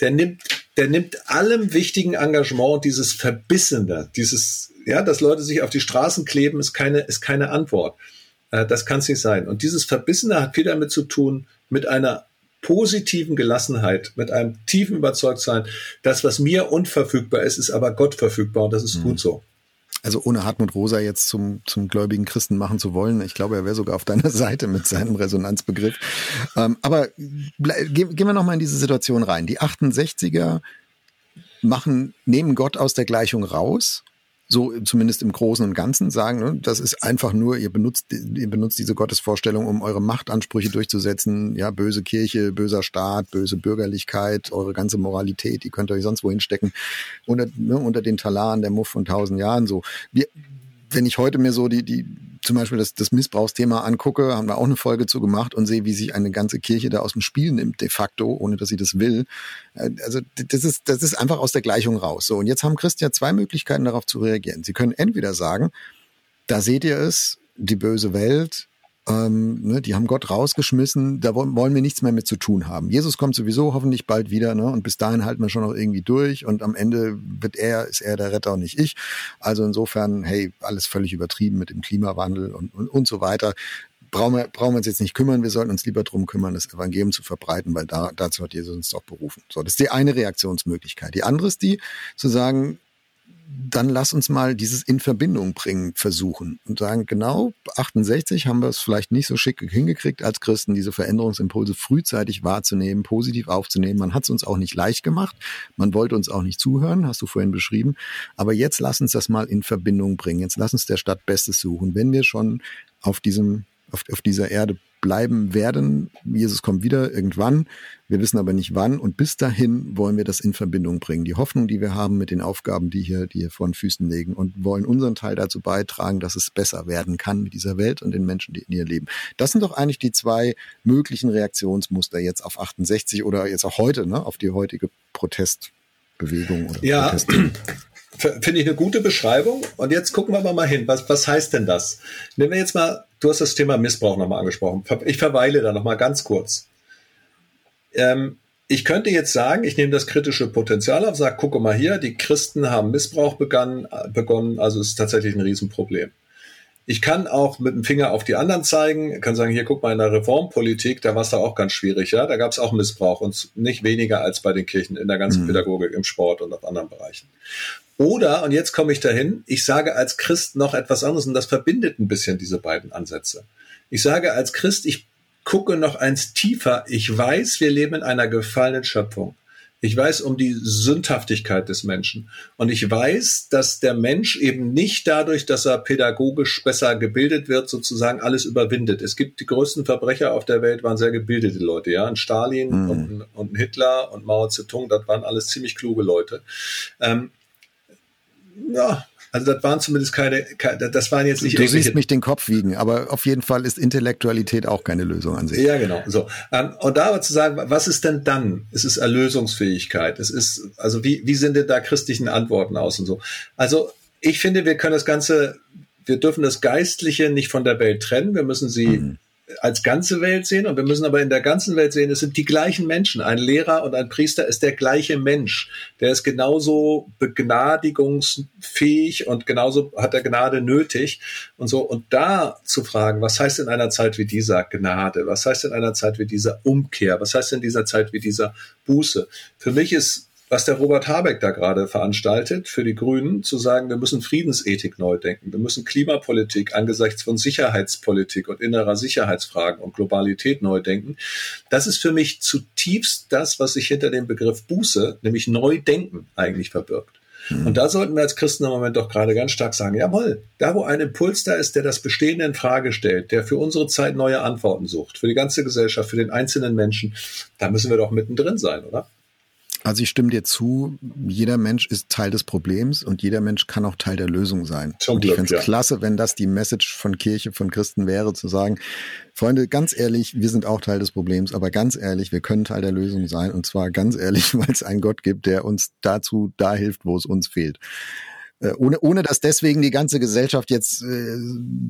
der nimmt der nimmt allem wichtigen Engagement dieses Verbissene, dieses, ja, dass Leute sich auf die Straßen kleben, ist keine, ist keine Antwort. Äh, das kann es nicht sein. Und dieses Verbissene hat viel damit zu tun, mit einer positiven Gelassenheit, mit einem tiefen Überzeugtsein, das, was mir unverfügbar ist, ist aber Gott verfügbar und das ist mhm. gut so. Also ohne Hartmut Rosa jetzt zum, zum gläubigen Christen machen zu wollen. Ich glaube, er wäre sogar auf deiner Seite mit seinem Resonanzbegriff. Ähm, aber gehen wir noch mal in diese Situation rein. Die 68er machen, nehmen Gott aus der Gleichung raus so zumindest im Großen und Ganzen sagen, ne, das ist einfach nur, ihr benutzt, ihr benutzt diese Gottesvorstellung, um eure Machtansprüche durchzusetzen, ja, böse Kirche, böser Staat, böse Bürgerlichkeit, eure ganze Moralität, die könnt ihr euch sonst wohin stecken, unter, ne, unter den Talaren der Muff von tausend Jahren so. Wir, wenn ich heute mir so die, die, zum Beispiel das, das Missbrauchsthema angucke, haben wir auch eine Folge zu gemacht und sehe, wie sich eine ganze Kirche da aus dem Spiel nimmt, de facto, ohne dass sie das will. Äh, also das ist, das ist einfach aus der Gleichung raus. So, und jetzt haben Christen ja zwei Möglichkeiten darauf zu reagieren. Sie können entweder sagen, da seht ihr es, die böse Welt, ähm, ne, die haben Gott rausgeschmissen, da wollen, wir nichts mehr mit zu tun haben. Jesus kommt sowieso hoffentlich bald wieder, ne? Und bis dahin halten wir schon noch irgendwie durch und am Ende wird er, ist er der Retter und nicht ich. Also insofern, hey, alles völlig übertrieben mit dem Klimawandel und, und, und so weiter. Brauchen wir, brauchen wir uns jetzt nicht kümmern, wir sollten uns lieber drum kümmern, das Evangelium zu verbreiten, weil da, dazu hat Jesus uns auch berufen. So, das ist die eine Reaktionsmöglichkeit. Die andere ist die, zu sagen, dann lass uns mal dieses in Verbindung bringen versuchen und sagen, genau, 68 haben wir es vielleicht nicht so schick hingekriegt als Christen, diese Veränderungsimpulse frühzeitig wahrzunehmen, positiv aufzunehmen. Man hat es uns auch nicht leicht gemacht. Man wollte uns auch nicht zuhören, hast du vorhin beschrieben. Aber jetzt lass uns das mal in Verbindung bringen. Jetzt lass uns der Stadt Bestes suchen. Wenn wir schon auf diesem, auf, auf dieser Erde bleiben werden. Jesus kommt wieder irgendwann. Wir wissen aber nicht wann. Und bis dahin wollen wir das in Verbindung bringen. Die Hoffnung, die wir haben mit den Aufgaben, die hier, die hier vor den Füßen liegen und wollen unseren Teil dazu beitragen, dass es besser werden kann mit dieser Welt und den Menschen, die in ihr leben. Das sind doch eigentlich die zwei möglichen Reaktionsmuster jetzt auf 68 oder jetzt auch heute, ne, auf die heutige Protestbewegung oder ja. Protest. Finde ich eine gute Beschreibung. Und jetzt gucken wir mal hin. Was, was heißt denn das? Nehmen wir jetzt mal, du hast das Thema Missbrauch nochmal angesprochen. Ich verweile da nochmal ganz kurz. Ähm, ich könnte jetzt sagen, ich nehme das kritische Potenzial auf, sage, gucke mal hier, die Christen haben Missbrauch begann, begonnen, also es ist tatsächlich ein Riesenproblem. Ich kann auch mit dem Finger auf die anderen zeigen, kann sagen, hier guck mal in der Reformpolitik, da war es da auch ganz schwierig, ja, da gab es auch Missbrauch und nicht weniger als bei den Kirchen in der ganzen mhm. Pädagogik, im Sport und auf anderen Bereichen. Oder, und jetzt komme ich dahin, ich sage als Christ noch etwas anderes und das verbindet ein bisschen diese beiden Ansätze. Ich sage als Christ, ich gucke noch eins tiefer. Ich weiß, wir leben in einer gefallenen Schöpfung. Ich weiß um die Sündhaftigkeit des Menschen. Und ich weiß, dass der Mensch eben nicht dadurch, dass er pädagogisch besser gebildet wird, sozusagen alles überwindet. Es gibt die größten Verbrecher auf der Welt, waren sehr gebildete Leute, ja. Ein Stalin mhm. und, und ein Hitler und Mao Zedong, das waren alles ziemlich kluge Leute. Ähm, ja, also das waren zumindest keine, das waren jetzt nicht. Du siehst mich den Kopf wiegen, aber auf jeden Fall ist Intellektualität auch keine Lösung an sich. Ja, genau. So ähm, und da aber zu sagen, was ist denn dann? Es ist Erlösungsfähigkeit. Es ist also wie wie sind denn da christlichen Antworten aus und so? Also ich finde, wir können das Ganze, wir dürfen das Geistliche nicht von der Welt trennen. Wir müssen sie mhm als ganze Welt sehen und wir müssen aber in der ganzen Welt sehen, es sind die gleichen Menschen. Ein Lehrer und ein Priester ist der gleiche Mensch. Der ist genauso begnadigungsfähig und genauso hat er Gnade nötig und so. Und da zu fragen, was heißt in einer Zeit wie dieser Gnade? Was heißt in einer Zeit wie dieser Umkehr? Was heißt in dieser Zeit wie dieser Buße? Für mich ist was der Robert Habeck da gerade veranstaltet für die Grünen, zu sagen, wir müssen Friedensethik neu denken, wir müssen Klimapolitik angesichts von Sicherheitspolitik und innerer Sicherheitsfragen und Globalität neu denken. Das ist für mich zutiefst das, was sich hinter dem Begriff Buße, nämlich Neudenken, eigentlich verbirgt. Mhm. Und da sollten wir als Christen im Moment doch gerade ganz stark sagen, jawohl, da wo ein Impuls da ist, der das Bestehende in Frage stellt, der für unsere Zeit neue Antworten sucht, für die ganze Gesellschaft, für den einzelnen Menschen, da müssen wir doch mittendrin sein, oder? Also ich stimme dir zu, jeder Mensch ist Teil des Problems und jeder Mensch kann auch Teil der Lösung sein. Zum und ich finde es ja. klasse, wenn das die Message von Kirche, von Christen wäre, zu sagen, Freunde, ganz ehrlich, wir sind auch Teil des Problems, aber ganz ehrlich, wir können Teil der Lösung sein und zwar ganz ehrlich, weil es einen Gott gibt, der uns dazu da hilft, wo es uns fehlt. Äh, ohne, ohne dass deswegen die ganze Gesellschaft jetzt äh,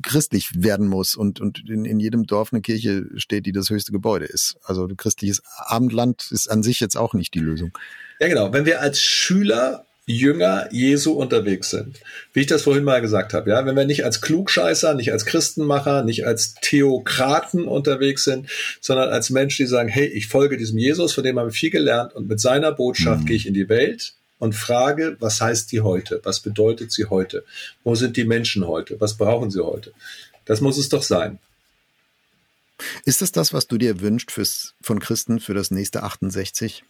christlich werden muss und, und in, in jedem Dorf eine Kirche steht, die das höchste Gebäude ist. Also christliches Abendland ist an sich jetzt auch nicht die Lösung. Ja, genau. Wenn wir als Schüler Jünger Jesu unterwegs sind. Wie ich das vorhin mal gesagt habe, ja, wenn wir nicht als Klugscheißer, nicht als Christenmacher, nicht als Theokraten unterwegs sind, sondern als Menschen, die sagen, hey, ich folge diesem Jesus, von dem habe ich viel gelernt und mit seiner Botschaft mhm. gehe ich in die Welt und frage, was heißt die heute? Was bedeutet sie heute? Wo sind die Menschen heute? Was brauchen sie heute? Das muss es doch sein. Ist das das, was du dir wünschst von Christen für das nächste 68?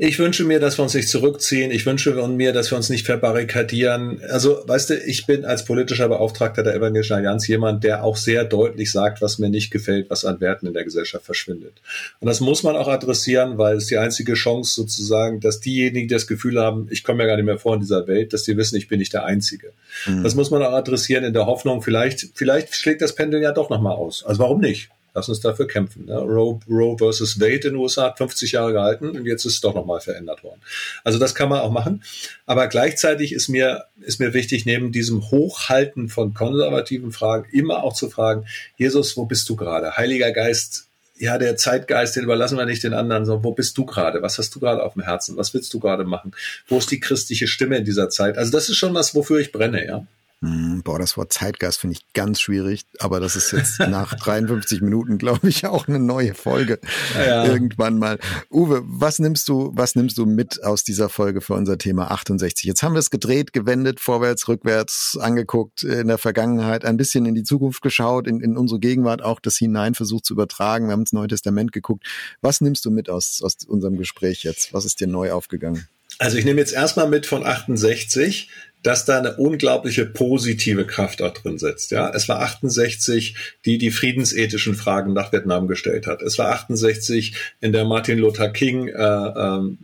Ich wünsche mir, dass wir uns nicht zurückziehen. Ich wünsche mir, dass wir uns nicht verbarrikadieren. Also, weißt du, ich bin als politischer Beauftragter der Evangelischen Allianz jemand, der auch sehr deutlich sagt, was mir nicht gefällt, was an Werten in der Gesellschaft verschwindet. Und das muss man auch adressieren, weil es die einzige Chance sozusagen, dass diejenigen, die das Gefühl haben, ich komme ja gar nicht mehr vor in dieser Welt, dass die wissen, ich bin nicht der Einzige. Mhm. Das muss man auch adressieren in der Hoffnung, vielleicht, vielleicht schlägt das Pendel ja doch nochmal aus. Also warum nicht? Lass uns dafür kämpfen. Ne? Roe, Roe versus Wade in den USA hat 50 Jahre gehalten und jetzt ist es doch nochmal verändert worden. Also das kann man auch machen. Aber gleichzeitig ist mir, ist mir wichtig, neben diesem Hochhalten von konservativen Fragen immer auch zu fragen, Jesus, wo bist du gerade? Heiliger Geist, ja, der Zeitgeist, den überlassen wir nicht den anderen, sondern wo bist du gerade? Was hast du gerade auf dem Herzen? Was willst du gerade machen? Wo ist die christliche Stimme in dieser Zeit? Also das ist schon was, wofür ich brenne, ja. Hm, boah, das Wort Zeitgeist finde ich ganz schwierig, aber das ist jetzt nach 53 Minuten, glaube ich, auch eine neue Folge. Ja. Irgendwann mal. Uwe, was nimmst du, was nimmst du mit aus dieser Folge für unser Thema 68? Jetzt haben wir es gedreht, gewendet, vorwärts, rückwärts, angeguckt, in der Vergangenheit, ein bisschen in die Zukunft geschaut, in, in unsere Gegenwart auch das hinein versucht zu übertragen. Wir haben ins Neue Testament geguckt. Was nimmst du mit aus, aus unserem Gespräch jetzt? Was ist dir neu aufgegangen? Also ich nehme jetzt erstmal mit von 68, dass da eine unglaubliche positive Kraft auch drin sitzt. Ja, es war 68, die die friedensethischen Fragen nach Vietnam gestellt hat. Es war 68, in der Martin Luther King äh, ähm,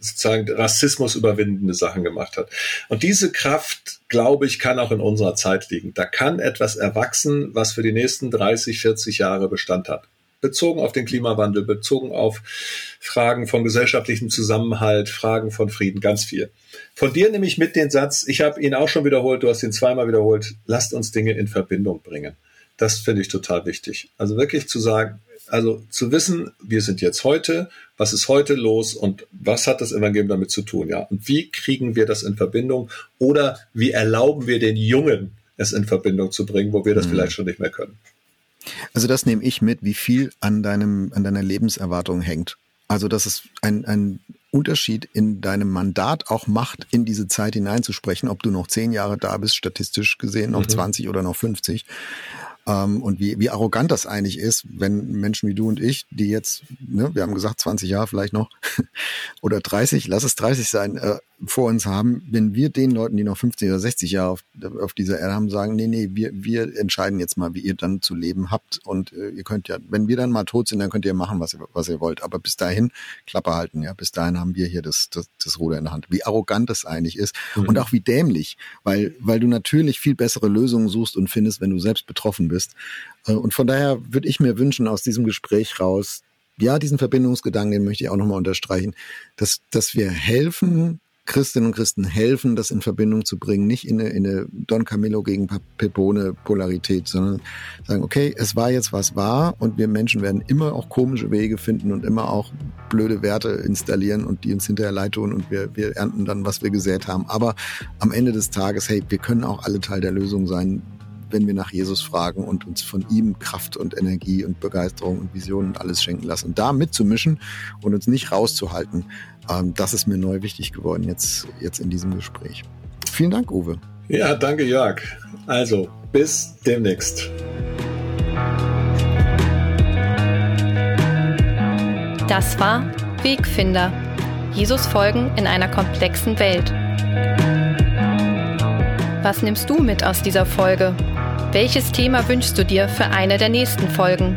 sozusagen Rassismus überwindende Sachen gemacht hat. Und diese Kraft, glaube ich, kann auch in unserer Zeit liegen. Da kann etwas erwachsen, was für die nächsten 30, 40 Jahre Bestand hat bezogen auf den Klimawandel, bezogen auf Fragen von gesellschaftlichem Zusammenhalt, Fragen von Frieden, ganz viel. Von dir nehme ich mit den Satz, ich habe ihn auch schon wiederholt, du hast ihn zweimal wiederholt, lasst uns Dinge in Verbindung bringen. Das finde ich total wichtig. Also wirklich zu sagen, also zu wissen, wir sind jetzt heute, was ist heute los und was hat das Evangelium damit zu tun, ja? Und wie kriegen wir das in Verbindung oder wie erlauben wir den Jungen, es in Verbindung zu bringen, wo wir das mhm. vielleicht schon nicht mehr können? Also das nehme ich mit, wie viel an deinem, an deiner Lebenserwartung hängt. Also, dass es ein, ein Unterschied in deinem Mandat auch macht, in diese Zeit hineinzusprechen, ob du noch zehn Jahre da bist, statistisch gesehen, noch mhm. 20 oder noch 50. Ähm, und wie, wie arrogant das eigentlich ist, wenn Menschen wie du und ich, die jetzt, ne, wir haben gesagt 20 Jahre vielleicht noch oder 30, lass es 30 sein, äh, vor uns haben, wenn wir den Leuten, die noch 50 oder 60 Jahre auf, auf dieser Erde haben, sagen, nee, nee, wir, wir entscheiden jetzt mal, wie ihr dann zu leben habt und äh, ihr könnt ja, wenn wir dann mal tot sind, dann könnt ihr machen, was ihr, was ihr wollt, aber bis dahin Klappe halten, ja, bis dahin haben wir hier das, das, das Ruder in der Hand. Wie arrogant das eigentlich ist mhm. und auch wie dämlich, weil, weil du natürlich viel bessere Lösungen suchst und findest, wenn du selbst betroffen bist. Äh, und von daher würde ich mir wünschen, aus diesem Gespräch raus, ja, diesen Verbindungsgedanken, den möchte ich auch nochmal unterstreichen, dass, dass wir helfen, Christinnen und Christen helfen, das in Verbindung zu bringen, nicht in eine, in eine Don Camillo gegen Pepone Polarität, sondern sagen, okay, es war jetzt was war und wir Menschen werden immer auch komische Wege finden und immer auch blöde Werte installieren und die uns hinterher leid tun und wir, wir ernten dann, was wir gesät haben. Aber am Ende des Tages, hey, wir können auch alle Teil der Lösung sein, wenn wir nach Jesus fragen und uns von ihm Kraft und Energie und Begeisterung und Visionen und alles schenken lassen. Da mitzumischen und uns nicht rauszuhalten, das ist mir neu wichtig geworden jetzt, jetzt in diesem Gespräch. Vielen Dank, Uwe. Ja, danke, Jörg. Also, bis demnächst. Das war Wegfinder. Jesus folgen in einer komplexen Welt. Was nimmst du mit aus dieser Folge? Welches Thema wünschst du dir für eine der nächsten Folgen?